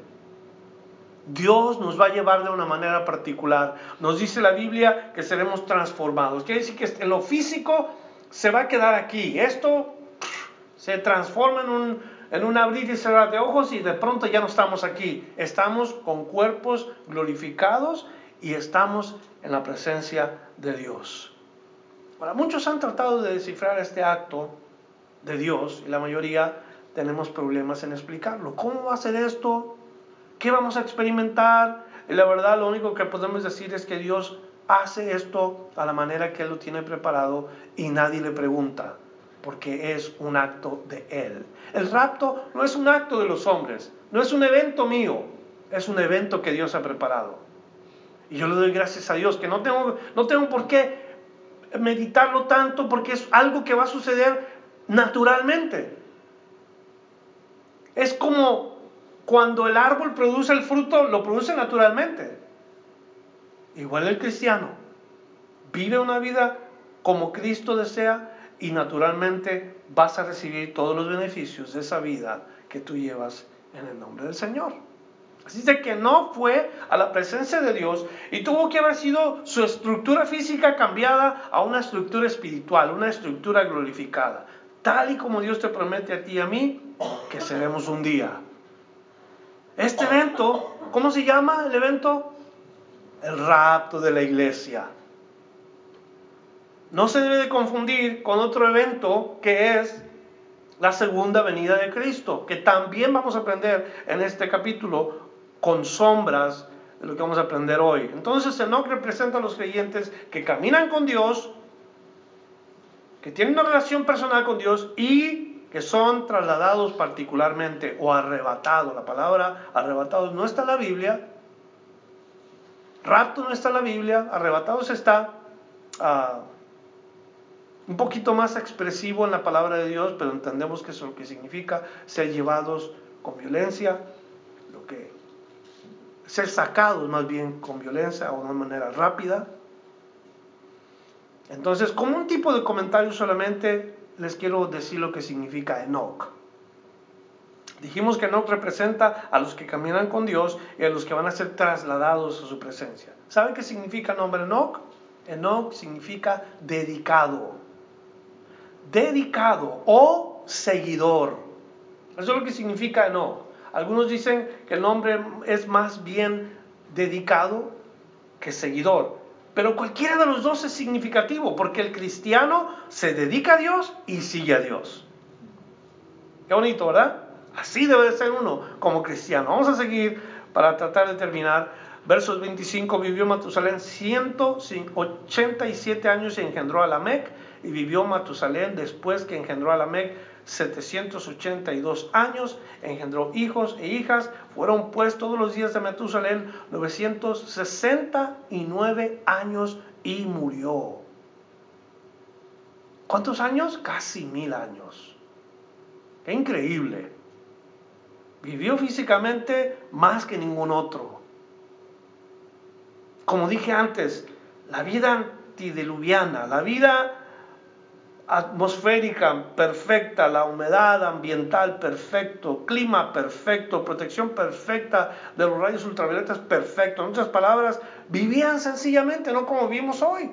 Dios nos va a llevar de una manera particular. Nos dice la Biblia que seremos transformados. Quiere decir que en lo físico se va a quedar aquí. Esto se transforma en un, en un abrir y cerrar de ojos y de pronto ya no estamos aquí. Estamos con cuerpos glorificados y estamos en la presencia de Dios. Ahora, muchos han tratado de descifrar este acto de Dios y la mayoría tenemos problemas en explicarlo. ¿Cómo va a ser esto? ¿Qué vamos a experimentar? Y la verdad lo único que podemos decir es que Dios hace esto a la manera que Él lo tiene preparado y nadie le pregunta. Porque es un acto de Él. El rapto no es un acto de los hombres, no es un evento mío, es un evento que Dios ha preparado. Y yo le doy gracias a Dios, que no tengo, no tengo por qué meditarlo tanto, porque es algo que va a suceder naturalmente. Es como cuando el árbol produce el fruto, lo produce naturalmente. Igual el cristiano vive una vida como Cristo desea y naturalmente vas a recibir todos los beneficios de esa vida que tú llevas en el nombre del Señor. Así de que no fue a la presencia de Dios y tuvo que haber sido su estructura física cambiada a una estructura espiritual, una estructura glorificada, tal y como Dios te promete a ti y a mí que seremos un día. Este evento, ¿cómo se llama el evento? El rapto de la iglesia. No se debe de confundir con otro evento que es la segunda venida de Cristo, que también vamos a aprender en este capítulo con sombras de lo que vamos a aprender hoy. Entonces Enoch representa a los creyentes que caminan con Dios, que tienen una relación personal con Dios y que son trasladados particularmente o arrebatados. La palabra arrebatados no está en la Biblia. Rapto no está en la Biblia. Arrebatados está uh, un poquito más expresivo en la palabra de Dios, pero entendemos que es lo que significa ser llevados con violencia, lo que ser sacados más bien con violencia o de una manera rápida. Entonces, como un tipo de comentario solamente, les quiero decir lo que significa Enoch. Dijimos que Enoch representa a los que caminan con Dios y a los que van a ser trasladados a su presencia. ¿Saben qué significa el nombre Enoch? Enoch significa dedicado. Dedicado o seguidor. Eso es lo que significa Enoch. Algunos dicen que el nombre es más bien dedicado que seguidor. Pero cualquiera de los dos es significativo, porque el cristiano se dedica a Dios y sigue a Dios. Qué bonito, ¿verdad? Así debe de ser uno como cristiano. Vamos a seguir para tratar de terminar. Versos 25, vivió Matusalén 187 años y engendró a Lamec, y vivió Matusalén después que engendró a Lamec 782 años, engendró hijos e hijas, fueron pues todos los días de Matusalén 969 años y murió. ¿Cuántos años? Casi mil años. Qué increíble. Vivió físicamente más que ningún otro. Como dije antes, la vida antidiluviana, la vida atmosférica perfecta, la humedad ambiental perfecto, clima perfecto, protección perfecta de los rayos ultravioletas perfecto. En otras palabras, vivían sencillamente, no como vivimos hoy.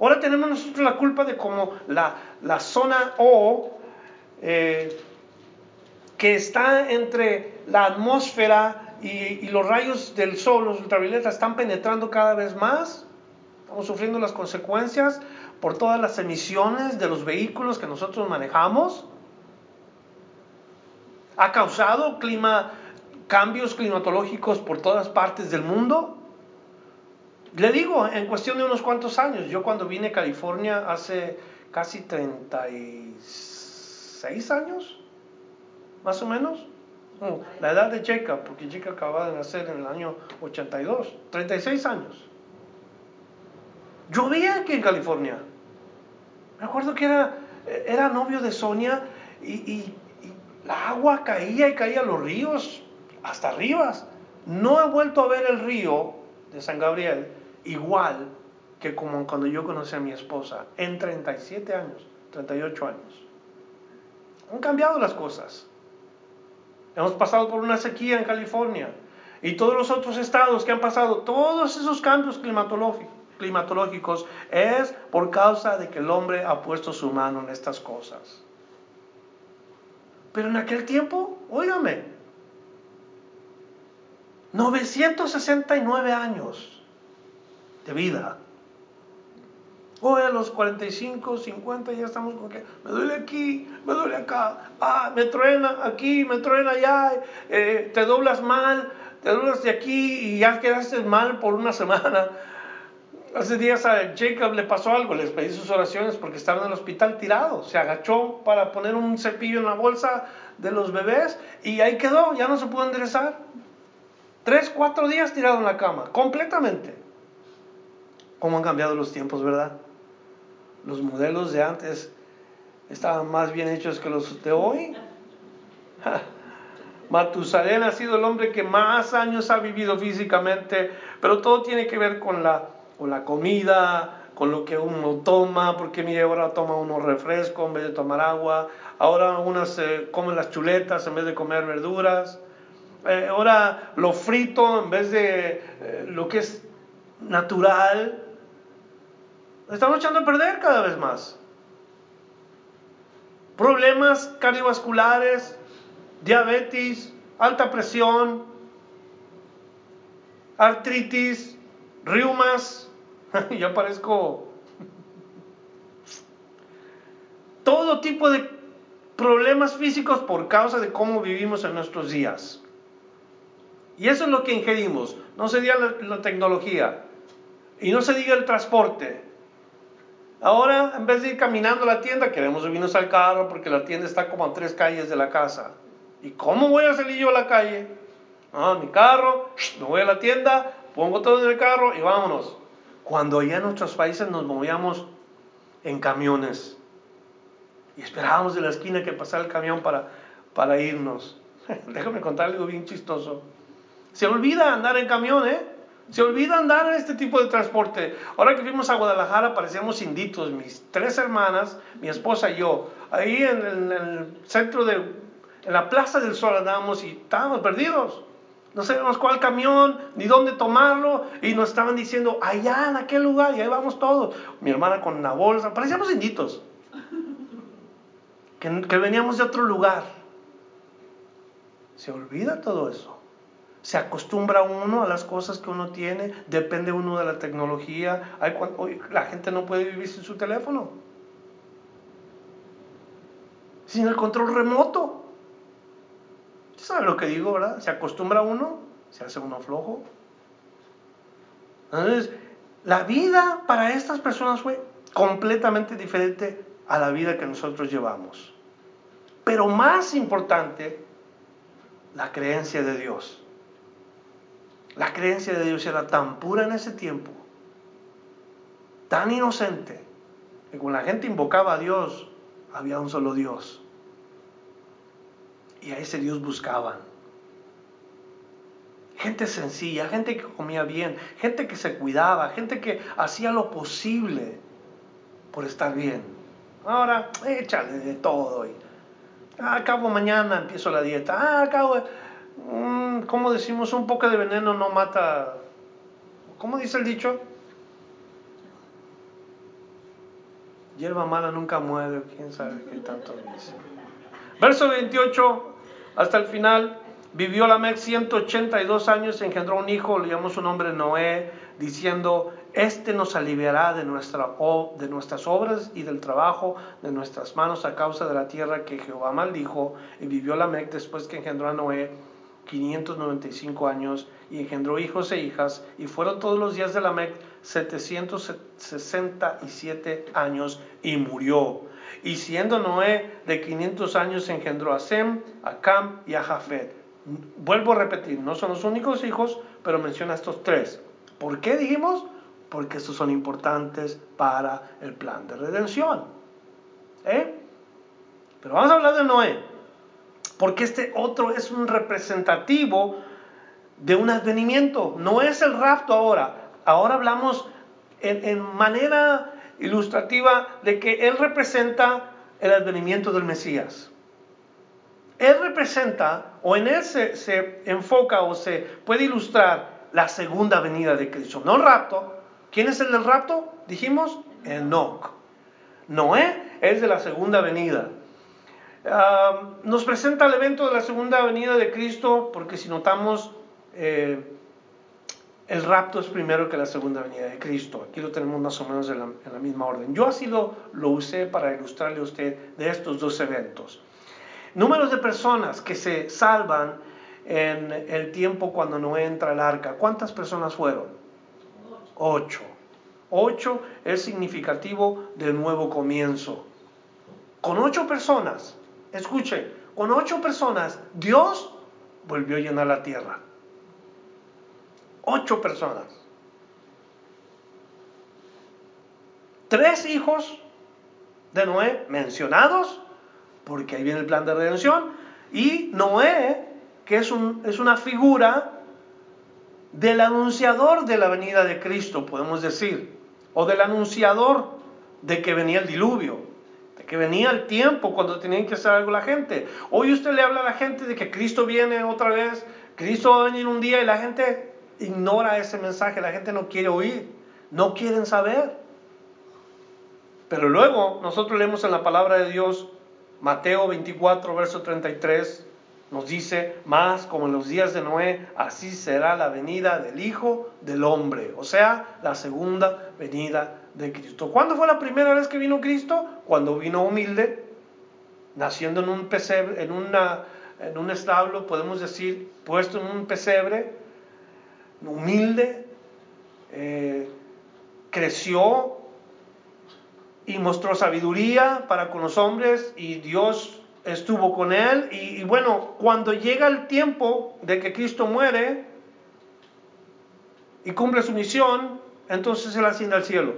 Ahora tenemos nosotros la culpa de como la, la zona O, eh, que está entre la atmósfera y, y los rayos del sol, los ultravioletas, están penetrando cada vez más. Estamos sufriendo las consecuencias por todas las emisiones de los vehículos que nosotros manejamos. Ha causado cambios climatológicos por todas partes del mundo. Le digo, en cuestión de unos cuantos años, yo cuando vine a California hace casi 36 años, más o menos, la edad de Jacob, porque Jacob acaba de nacer en el año 82, 36 años. Llovía aquí en California. Me acuerdo que era, era novio de Sonia y, la agua caía y caía a los ríos hasta arriba. No he vuelto a ver el río de San Gabriel igual que como cuando yo conocí a mi esposa en 37 años, 38 años. Han cambiado las cosas. Hemos pasado por una sequía en California y todos los otros estados que han pasado, todos esos cambios climatológicos climatológicos es por causa de que el hombre ha puesto su mano en estas cosas. Pero en aquel tiempo, óigame, 969 años de vida. Hoy a los 45, 50 ya estamos con que me duele aquí, me duele acá, ah, me truena aquí, me truena allá, eh, te doblas mal, te doblas de aquí y ya quedaste mal por una semana Hace días a Jacob le pasó algo, les pedí sus oraciones porque estaba en el hospital tirado. Se agachó para poner un cepillo en la bolsa de los bebés y ahí quedó, ya no se pudo enderezar. Tres, cuatro días tirado en la cama, completamente. ¿Cómo han cambiado los tiempos, verdad? Los modelos de antes estaban más bien hechos que los de hoy. Matusalén ha sido el hombre que más años ha vivido físicamente, pero todo tiene que ver con la con la comida, con lo que uno toma, porque mire, ahora toma uno refresco en vez de tomar agua, ahora unas comen las chuletas en vez de comer verduras, eh, ahora lo frito en vez de eh, lo que es natural. Estamos echando a perder cada vez más. Problemas cardiovasculares, diabetes, alta presión, artritis, riumas, ya parezco todo tipo de problemas físicos por causa de cómo vivimos en nuestros días. Y eso es lo que ingerimos. No se diga la, tecnología y no se diga el transporte. Ahora, en vez de ir caminando a la tienda, queremos subirnos al carro porque la tienda está como a tres calles de la casa. ¿Y cómo voy a salir yo a la calle? Ah, mi carro, me voy a la tienda, pongo todo en el carro y vámonos. Cuando allá en nuestros países nos movíamos en camiones y esperábamos de la esquina que pasara el camión para, para irnos. Déjame contar algo bien chistoso. Se olvida andar en camión, ¿eh? Se olvida andar en este tipo de transporte. Ahora que fuimos a Guadalajara parecíamos inditos, mis tres hermanas, mi esposa y yo. Ahí en, el centro de, la Plaza del Sol andábamos y estábamos perdidos. No sabemos cuál camión, ni dónde tomarlo, y nos estaban diciendo, allá en aquel lugar, y ahí vamos todos. Mi hermana con una bolsa, parecíamos inditos, que, veníamos de otro lugar. Se olvida todo eso. Se acostumbra uno a las cosas que uno tiene, depende uno de la tecnología. Hay, la gente no puede vivir sin su teléfono, sin el control remoto. ¿Sabe lo que digo, verdad? Se acostumbra uno, se hace uno flojo. Entonces, la vida para estas personas fue completamente diferente a la vida que nosotros llevamos. Pero más importante, la creencia de Dios. La creencia de Dios era tan pura en ese tiempo, tan inocente, que cuando la gente invocaba a Dios, había un solo Dios. Y a ese Dios buscaban. Gente sencilla, gente que comía bien, gente que se cuidaba, gente que hacía lo posible por estar bien. Ahora, échale de todo. Y, ah, acabo mañana empiezo la dieta. Ah, acabo, mm, ¿cómo decimos? Un poco de veneno no mata. ¿Cómo dice el dicho? Hierba mala nunca muere, quién sabe qué tanto dice. Verso 28, hasta el final. Vivió Lamec 182 años, engendró un hijo, le llamó su nombre Noé, diciendo, Este nos aliviará de, nuestra, de nuestras obras y del trabajo de nuestras manos a causa de la tierra que Jehová maldijo. Y vivió Lamec después que engendró a Noé 595 años y engendró hijos e hijas, y fueron todos los días de Lamec 767 años y murió. Y siendo Noé de 500 años, engendró a Sem, a Cam y a Jafet. Vuelvo a repetir, no son los únicos hijos, pero menciona estos tres. ¿Por qué dijimos? Porque estos son importantes para el plan de redención. ¿Eh? Pero vamos a hablar de Noé, porque este otro es un representativo de un advenimiento. No es el rapto ahora. Ahora hablamos en, en manera ilustrativa de que Él representa el advenimiento del Mesías. Él representa, o en Él se, enfoca o se puede ilustrar la segunda venida de Cristo, no el rapto. ¿Quién es el del rapto? Dijimos, Enoch. Noé es de la segunda venida. Nos presenta el evento de la segunda venida de Cristo porque si notamos, eh, el rapto es primero que la segunda venida de Cristo. Aquí lo tenemos más o menos en la, misma orden. Yo así lo, lo usé para ilustrarle a usted de estos dos eventos. Números de personas que se salvan en el tiempo cuando no entra el arca. ¿Cuántas personas fueron? Ocho. Ocho es significativo de nuevo comienzo. Con ocho personas, escuche, con ocho personas, Dios volvió a llenar la tierra. Ocho personas. Tres hijos de Noé mencionados, porque ahí viene el plan de redención, y Noé, que es, un, es una figura del anunciador de la venida de Cristo, podemos decir, o del anunciador de que venía el diluvio, de que venía el tiempo cuando tenían que hacer algo la gente. Hoy usted le habla a la gente de que Cristo viene otra vez, Cristo va a venir un día y la gente ignora ese mensaje, la gente no quiere oír, no quieren saber. Pero luego nosotros leemos en la palabra de Dios, Mateo 24, verso 33, nos dice, más como en los días de Noé, así será la venida del Hijo del Hombre, o sea, la segunda venida de Cristo. ¿Cuándo fue la primera vez que vino Cristo? Cuando vino humilde, naciendo en un pesebre, en, una, en un establo, podemos decir, puesto en un pesebre, humilde, eh, creció y mostró sabiduría para con los hombres y Dios estuvo con él y, bueno, cuando llega el tiempo de que Cristo muere y cumple su misión, entonces él asciende al cielo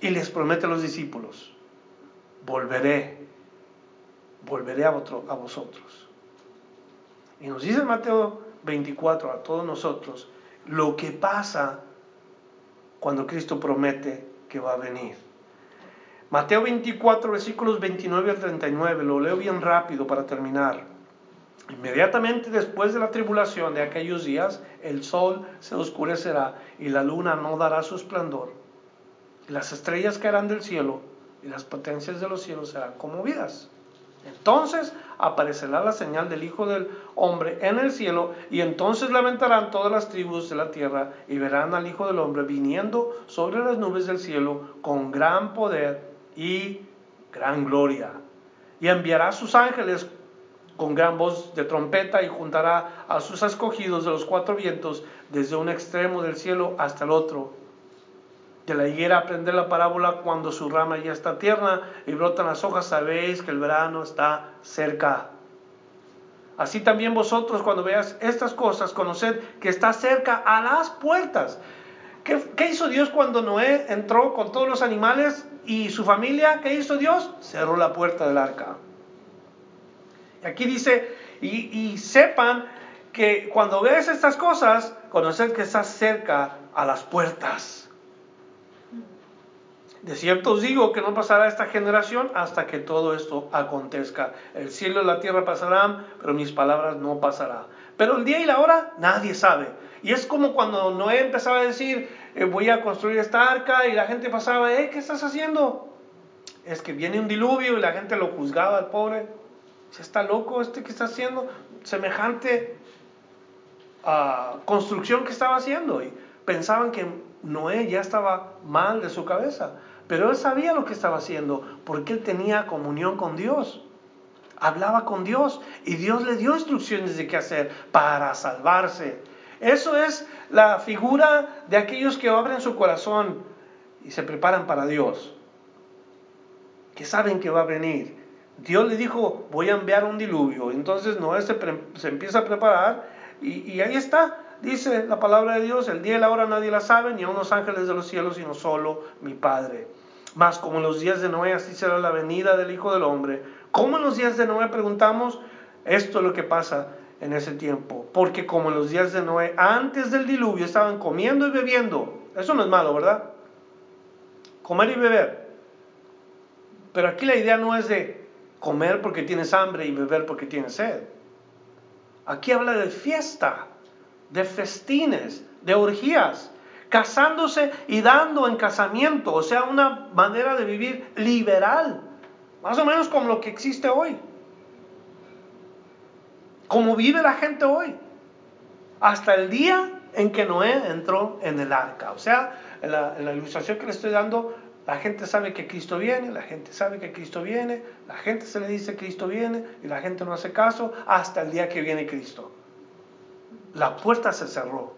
y les promete a los discípulos, volveré, volveré a vosotros. Y nos dice Mateo 24 a todos nosotros lo que pasa cuando Cristo promete que va a venir. Mateo 24, versículos 29 al 39, lo leo bien rápido para terminar. Inmediatamente después de la tribulación de aquellos días, el sol se oscurecerá y la luna no dará su esplendor. Las estrellas caerán del cielo y las potencias de los cielos serán conmovidas. Entonces aparecerá la señal del Hijo del Hombre en el cielo y entonces lamentarán todas las tribus de la tierra y verán al Hijo del Hombre viniendo sobre las nubes del cielo con gran poder y gran gloria. Y enviará sus ángeles con gran voz de trompeta y juntará a sus escogidos de los cuatro vientos desde un extremo del cielo hasta el otro. De la higuera aprender la parábola cuando su rama ya está tierna y brotan las hojas, sabéis que el verano está cerca. Así también vosotros cuando veáis estas cosas, conoced que está cerca a las puertas. ¿Qué, hizo Dios cuando Noé entró con todos los animales y su familia? ¿Qué hizo Dios? Cerró la puerta del arca. Y aquí dice, y, sepan que cuando veas estas cosas, conocer que estás cerca a las puertas. De cierto os digo que no pasará esta generación hasta que todo esto acontezca. El cielo y la tierra pasarán, pero mis palabras no pasarán. Pero el día y la hora nadie sabe. Y es como cuando Noé empezaba a decir, eh, voy a construir esta arca y la gente pasaba, eh, ¿qué estás haciendo? Es que viene un diluvio y la gente lo juzgaba al pobre. ¿Se está loco este que está haciendo? Semejante a construcción que estaba haciendo. Y pensaban que Noé ya estaba mal de su cabeza. Pero él sabía lo que estaba haciendo porque él tenía comunión con Dios hablaba con Dios y Dios le dio instrucciones de qué hacer para salvarse. Eso es la figura de aquellos que abren su corazón y se preparan para Dios, que saben que va a venir. Dios le dijo, voy a enviar un diluvio. Entonces Noé se, empieza a preparar y, y, ahí está, dice la palabra de Dios, el día y la hora nadie la sabe, ni aun los ángeles de los cielos, sino solo mi Padre. Más como en los días de Noé, así será la venida del Hijo del Hombre. ¿Cómo en los días de Noé preguntamos? Esto es lo que pasa en ese tiempo. Porque como en los días de Noé, antes del diluvio, estaban comiendo y bebiendo. Eso no es malo, ¿verdad? Comer y beber. Pero aquí la idea no es de comer porque tienes hambre y beber porque tienes sed. Aquí habla de fiesta, de festines, de orgías, casándose y dando en casamiento, o sea, una manera de vivir liberal más o menos como lo que existe hoy. Como vive la gente hoy. Hasta el día en que Noé entró en el arca. O sea, en la, ilustración que le estoy dando, la gente sabe que Cristo viene, la gente sabe que Cristo viene, la gente se le dice Cristo viene y la gente no hace caso hasta el día que viene Cristo. La puerta se cerró.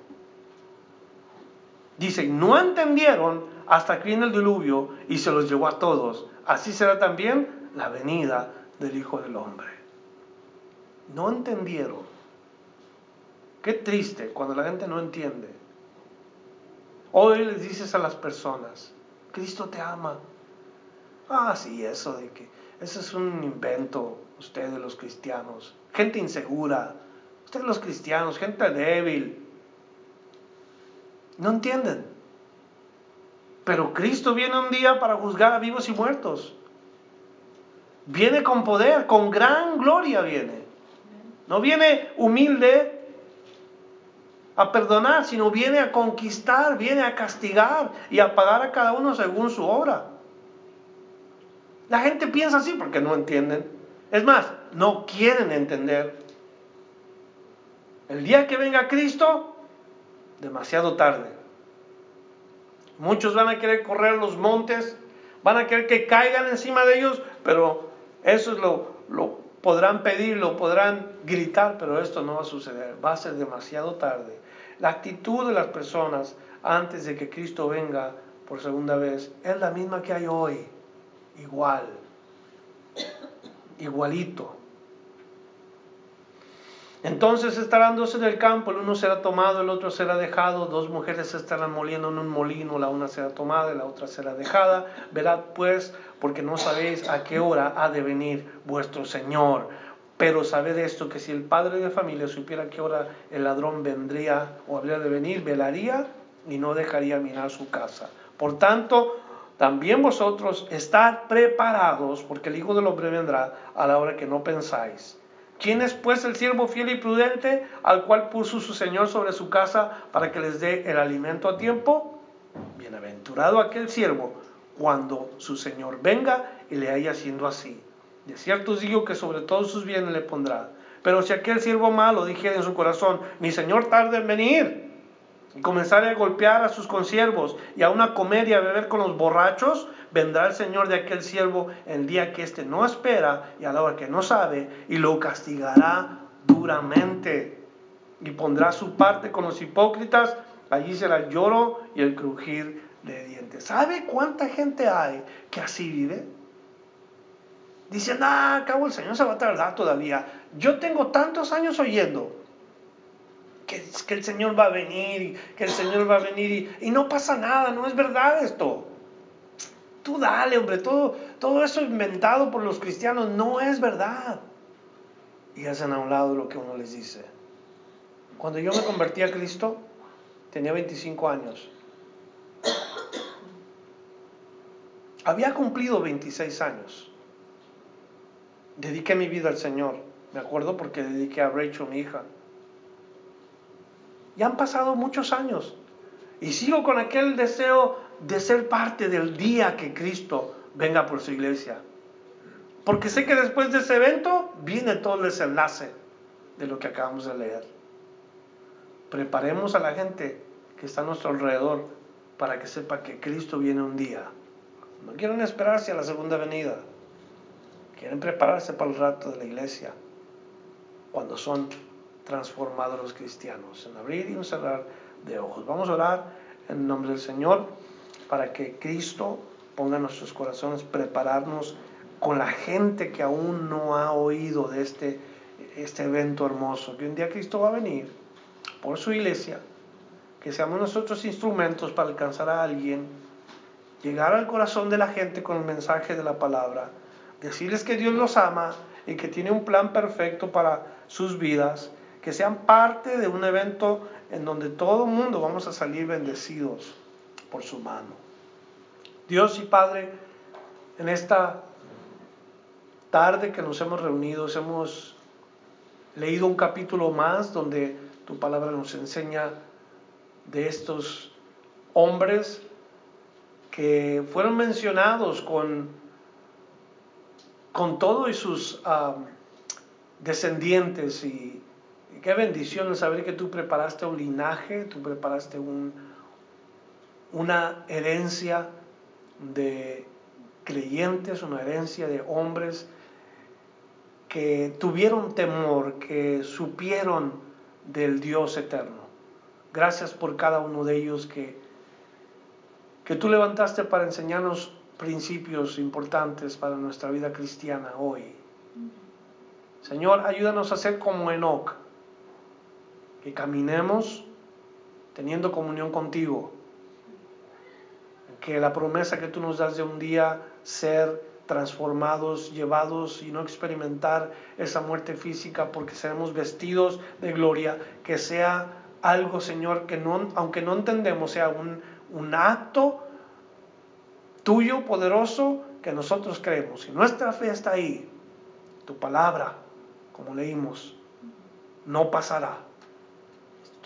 Dice, no entendieron hasta que vino el diluvio y se los llevó a todos. Así será también la venida del Hijo del Hombre. No entendieron. Qué triste cuando la gente no entiende. Hoy les dices a las personas, Cristo te ama. Ah, sí, eso de que, eso es un invento, ustedes los cristianos. Gente insegura, ustedes los cristianos, gente débil. No entienden. Pero Cristo viene un día para juzgar a vivos y muertos. Viene con poder, con gran gloria viene. No viene humilde a perdonar, sino viene a conquistar, viene a castigar y a pagar a cada uno según su obra. La gente piensa así porque no entienden. Es más, no quieren entender. El día que venga Cristo, demasiado tarde. Muchos van a querer correr los montes, van a querer que caigan encima de ellos, pero eso es lo, lo podrán pedir, lo podrán gritar, pero esto no va a suceder. Va a ser demasiado tarde. La actitud de las personas antes de que Cristo venga por segunda vez es la misma que hay hoy. Igual. Igualito. Entonces estarán dos en el campo, el uno será tomado, el otro será dejado, dos mujeres estarán moliendo en un molino, la una será tomada y la otra será dejada. Velad pues, porque no sabéis a qué hora ha de venir vuestro Señor. Pero sabed esto, que si el padre de familia supiera a qué hora el ladrón vendría o habría de venir, velaría y no dejaría mirar su casa. Por tanto, también vosotros estad preparados, porque el Hijo del Hombre vendrá a la hora que no pensáis. ¿Quién es pues el siervo fiel y prudente al cual puso su Señor sobre su casa para que les dé el alimento a tiempo? Bienaventurado aquel siervo cuando su Señor venga y le haya siendo así. De cierto os digo que sobre todos sus bienes le pondrá. Pero si aquel siervo malo dijera en su corazón, mi Señor tarde en venir, y comenzare a golpear a sus consiervos y a una comer y a beber con los borrachos, vendrá el Señor de aquel siervo el día que éste no espera y a la hora que no sabe, y lo castigará duramente. Y pondrá su parte con los hipócritas, allí será el lloro y el crujir de dientes. ¿Sabe cuánta gente hay que así vive? Dicen, ah, cabo el Señor se va a tardar todavía. Yo tengo tantos años oyendo que, el Señor va a venir, que el Señor va a venir y, no pasa nada, no es verdad esto. Tú dale, hombre, todo, todo eso inventado por los cristianos no es verdad. Y hacen a un lado lo que uno les dice. Cuando yo me convertí a Cristo, tenía 25 años. Había cumplido 26 años. Dediqué mi vida al Señor. Me acuerdo porque dediqué a Rachel, mi hija. Ya han pasado muchos años. Y sigo con aquel deseo de ser parte del día que Cristo venga por su iglesia. Porque sé que después de ese evento viene todo el desenlace de lo que acabamos de leer. Preparemos a la gente que está a nuestro alrededor para que sepa que Cristo viene un día. No quieren esperarse a la segunda venida. Quieren prepararse para el rato de la iglesia. Cuando son transformados los cristianos. En abrir y en cerrar de ojos. Vamos a orar en nombre del Señor para que Cristo ponga en nuestros corazones prepararnos con la gente que aún no ha oído de este, este evento hermoso. Que un día Cristo va a venir por su iglesia. Que seamos nosotros instrumentos para alcanzar a alguien llegar al corazón de la gente con el mensaje de la palabra, decirles que Dios los ama y que tiene un plan perfecto para sus vidas, que sean parte de un evento en donde todo el mundo vamos a salir bendecidos por su mano. Dios y Padre, en esta tarde que nos hemos reunido, hemos leído un capítulo más donde tu palabra nos enseña de estos hombres que fueron mencionados con, con todo y sus descendientes y, qué bendición saber que tú preparaste un linaje, tú preparaste un, una herencia de creyentes, una herencia de hombres que tuvieron temor, que supieron del Dios eterno. Gracias por cada uno de ellos que que tú levantaste para enseñarnos principios importantes para nuestra vida cristiana hoy. Señor, ayúdanos a ser como Enoch, que caminemos teniendo comunión contigo, que la promesa que tú nos das de un día ser transformados, llevados y no experimentar esa muerte física porque seremos vestidos de gloria, que sea algo, Señor, que no, aunque no entendemos, sea un, un acto tuyo poderoso que nosotros creemos. Y nuestra fe está ahí, tu palabra, como leímos, no pasará.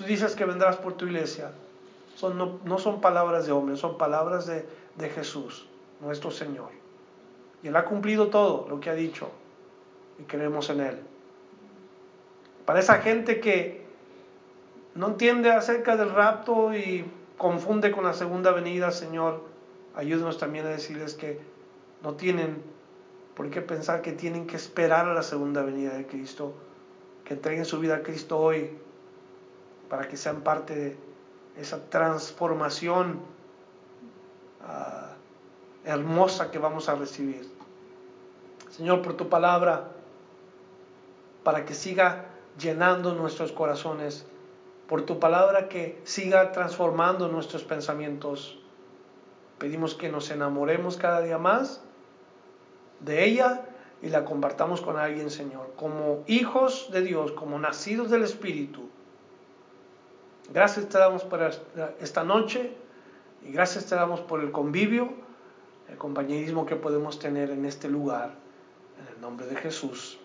Tú dices que vendrás por tu iglesia. Son, no, son palabras de hombres, son palabras de, de Jesús, nuestro Señor. Y Él ha cumplido todo lo que ha dicho y creemos en Él. Para esa gente que no entiende acerca del rapto y confunde con la segunda venida, Señor, ayúdenos también a decirles que no tienen por qué pensar que tienen que esperar a la segunda venida de Cristo, que entreguen su vida a Cristo hoy para que sean parte de esa transformación uh, hermosa que vamos a recibir. Señor, por tu palabra, para que siga llenando nuestros corazones, por tu palabra que siga transformando nuestros pensamientos. Pedimos que nos enamoremos cada día más de ella y la compartamos con alguien, Señor, como hijos de Dios, como nacidos del Espíritu. Gracias te damos por esta noche y gracias te damos por el convivio, el compañerismo que podemos tener en este lugar. En el nombre de Jesús.